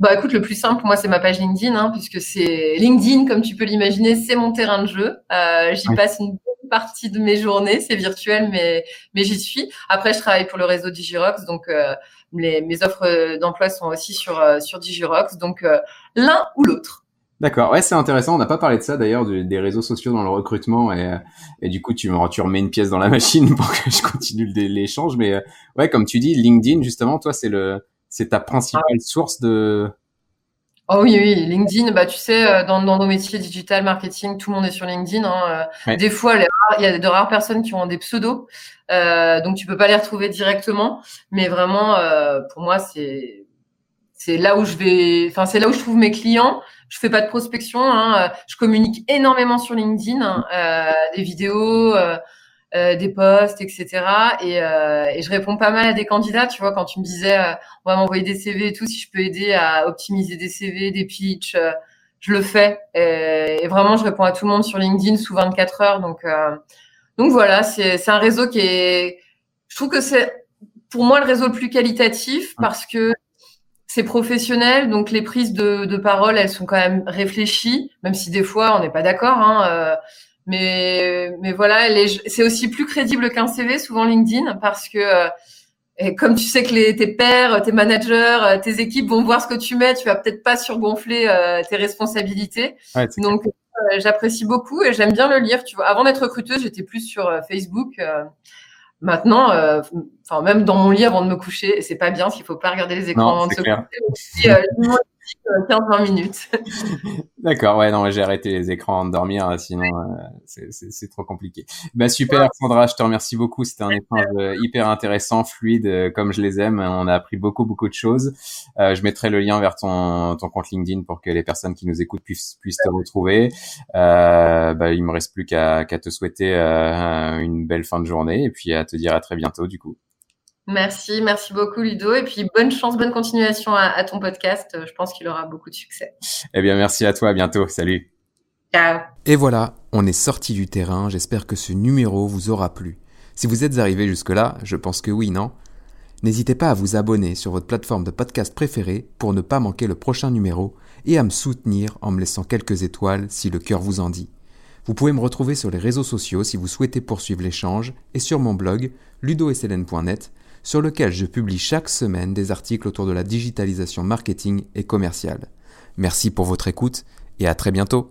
Bah écoute, le plus simple pour moi c'est ma page LinkedIn, hein, puisque c'est LinkedIn, comme tu peux l'imaginer, c'est mon terrain de jeu. Euh, j'y passe une bonne partie de mes journées, c'est virtuel, mais mais j'y suis. Après, je travaille pour le réseau Digirox, donc euh, les, mes offres d'emploi sont aussi sur euh, sur Digirox, donc euh, l'un ou l'autre. D'accord, ouais, c'est intéressant. On n'a pas parlé de ça d'ailleurs, des réseaux sociaux dans le recrutement, et, et du coup, tu, tu remets une pièce dans la machine pour que je continue l'échange. Mais ouais, comme tu dis, LinkedIn, justement, toi, c'est le c'est ta principale ah source de. Oh oui, oui, LinkedIn, bah, tu sais, euh, dans, dans nos métiers digital, marketing, tout le monde est sur LinkedIn. Hein. Euh. Des fois, il y a de rares personnes qui ont des pseudos, euh, donc tu peux pas les retrouver directement. Mais vraiment, euh, pour moi, c'est c'est là où je vais, enfin c'est là où je trouve mes clients. Je fais pas de prospection, hein. je communique énormément sur LinkedIn, hein. des vidéos. Euh, des posts, etc. Et, euh, et, je réponds pas mal à des candidats. Tu vois, quand tu me disais, euh, on va m'envoyer des CV et tout, si je peux aider à optimiser des CV, des pitchs, je le fais. Et, vraiment, je réponds à tout le monde sur LinkedIn sous 24 heures. Donc, donc voilà, c'est un réseau qui est. Je trouve que c'est pour moi le réseau le plus qualitatif parce que c'est professionnel, donc les prises de, de, parole, elles sont quand même réfléchies, même si des fois on n'est pas d'accord. Hein, mais, mais voilà, c'est aussi plus crédible qu'un CV, souvent LinkedIn, parce que euh, et comme tu sais que les, tes pairs, tes managers, euh, tes équipes vont voir ce que tu mets, tu vas peut-être pas surgonfler euh, tes responsabilités. Donc j'apprécie beaucoup et j'aime bien le lire. Tu vois, avant d'être recruteuse, j'étais plus sur Facebook. Maintenant, enfin même dans mon lit avant de me coucher, c'est pas bien, parce qu'il faut pas regarder les écrans avant de se coucher. 15-20 minutes. D'accord, ouais, non, j'ai arrêté les écrans en dormir, hein, sinon euh, c'est trop compliqué. Bah super, Sandra, je te remercie beaucoup. C'était un échange euh, hyper intéressant, fluide, euh, comme je les aime. On a appris beaucoup, beaucoup de choses. je mettrai le lien vers ton, ton compte LinkedIn pour que les personnes qui nous écoutent puissent, puissent te retrouver. bah, il me reste plus qu'à te souhaiter une belle fin de journée et puis à te dire à très bientôt du coup. Merci, merci beaucoup Ludo. Et puis bonne chance, bonne continuation à, ton podcast. Je pense qu'il aura beaucoup de succès. Eh bien, merci à toi. À bientôt. Salut. Ciao. Et voilà, on est sorti du terrain. J'espère que ce numéro vous aura plu. Si vous êtes arrivé jusque-là, je pense que oui, non? N'hésitez pas à vous abonner sur votre plateforme de podcast préférée pour ne pas manquer le prochain numéro et à me soutenir en me laissant quelques étoiles si le cœur vous en dit. Vous pouvez me retrouver sur les réseaux sociaux si vous souhaitez poursuivre l'échange et sur mon blog ludosln.net sur lequel je publie chaque semaine des articles autour de la digitalisation marketing et commerciale. Merci pour votre écoute et à très bientôt.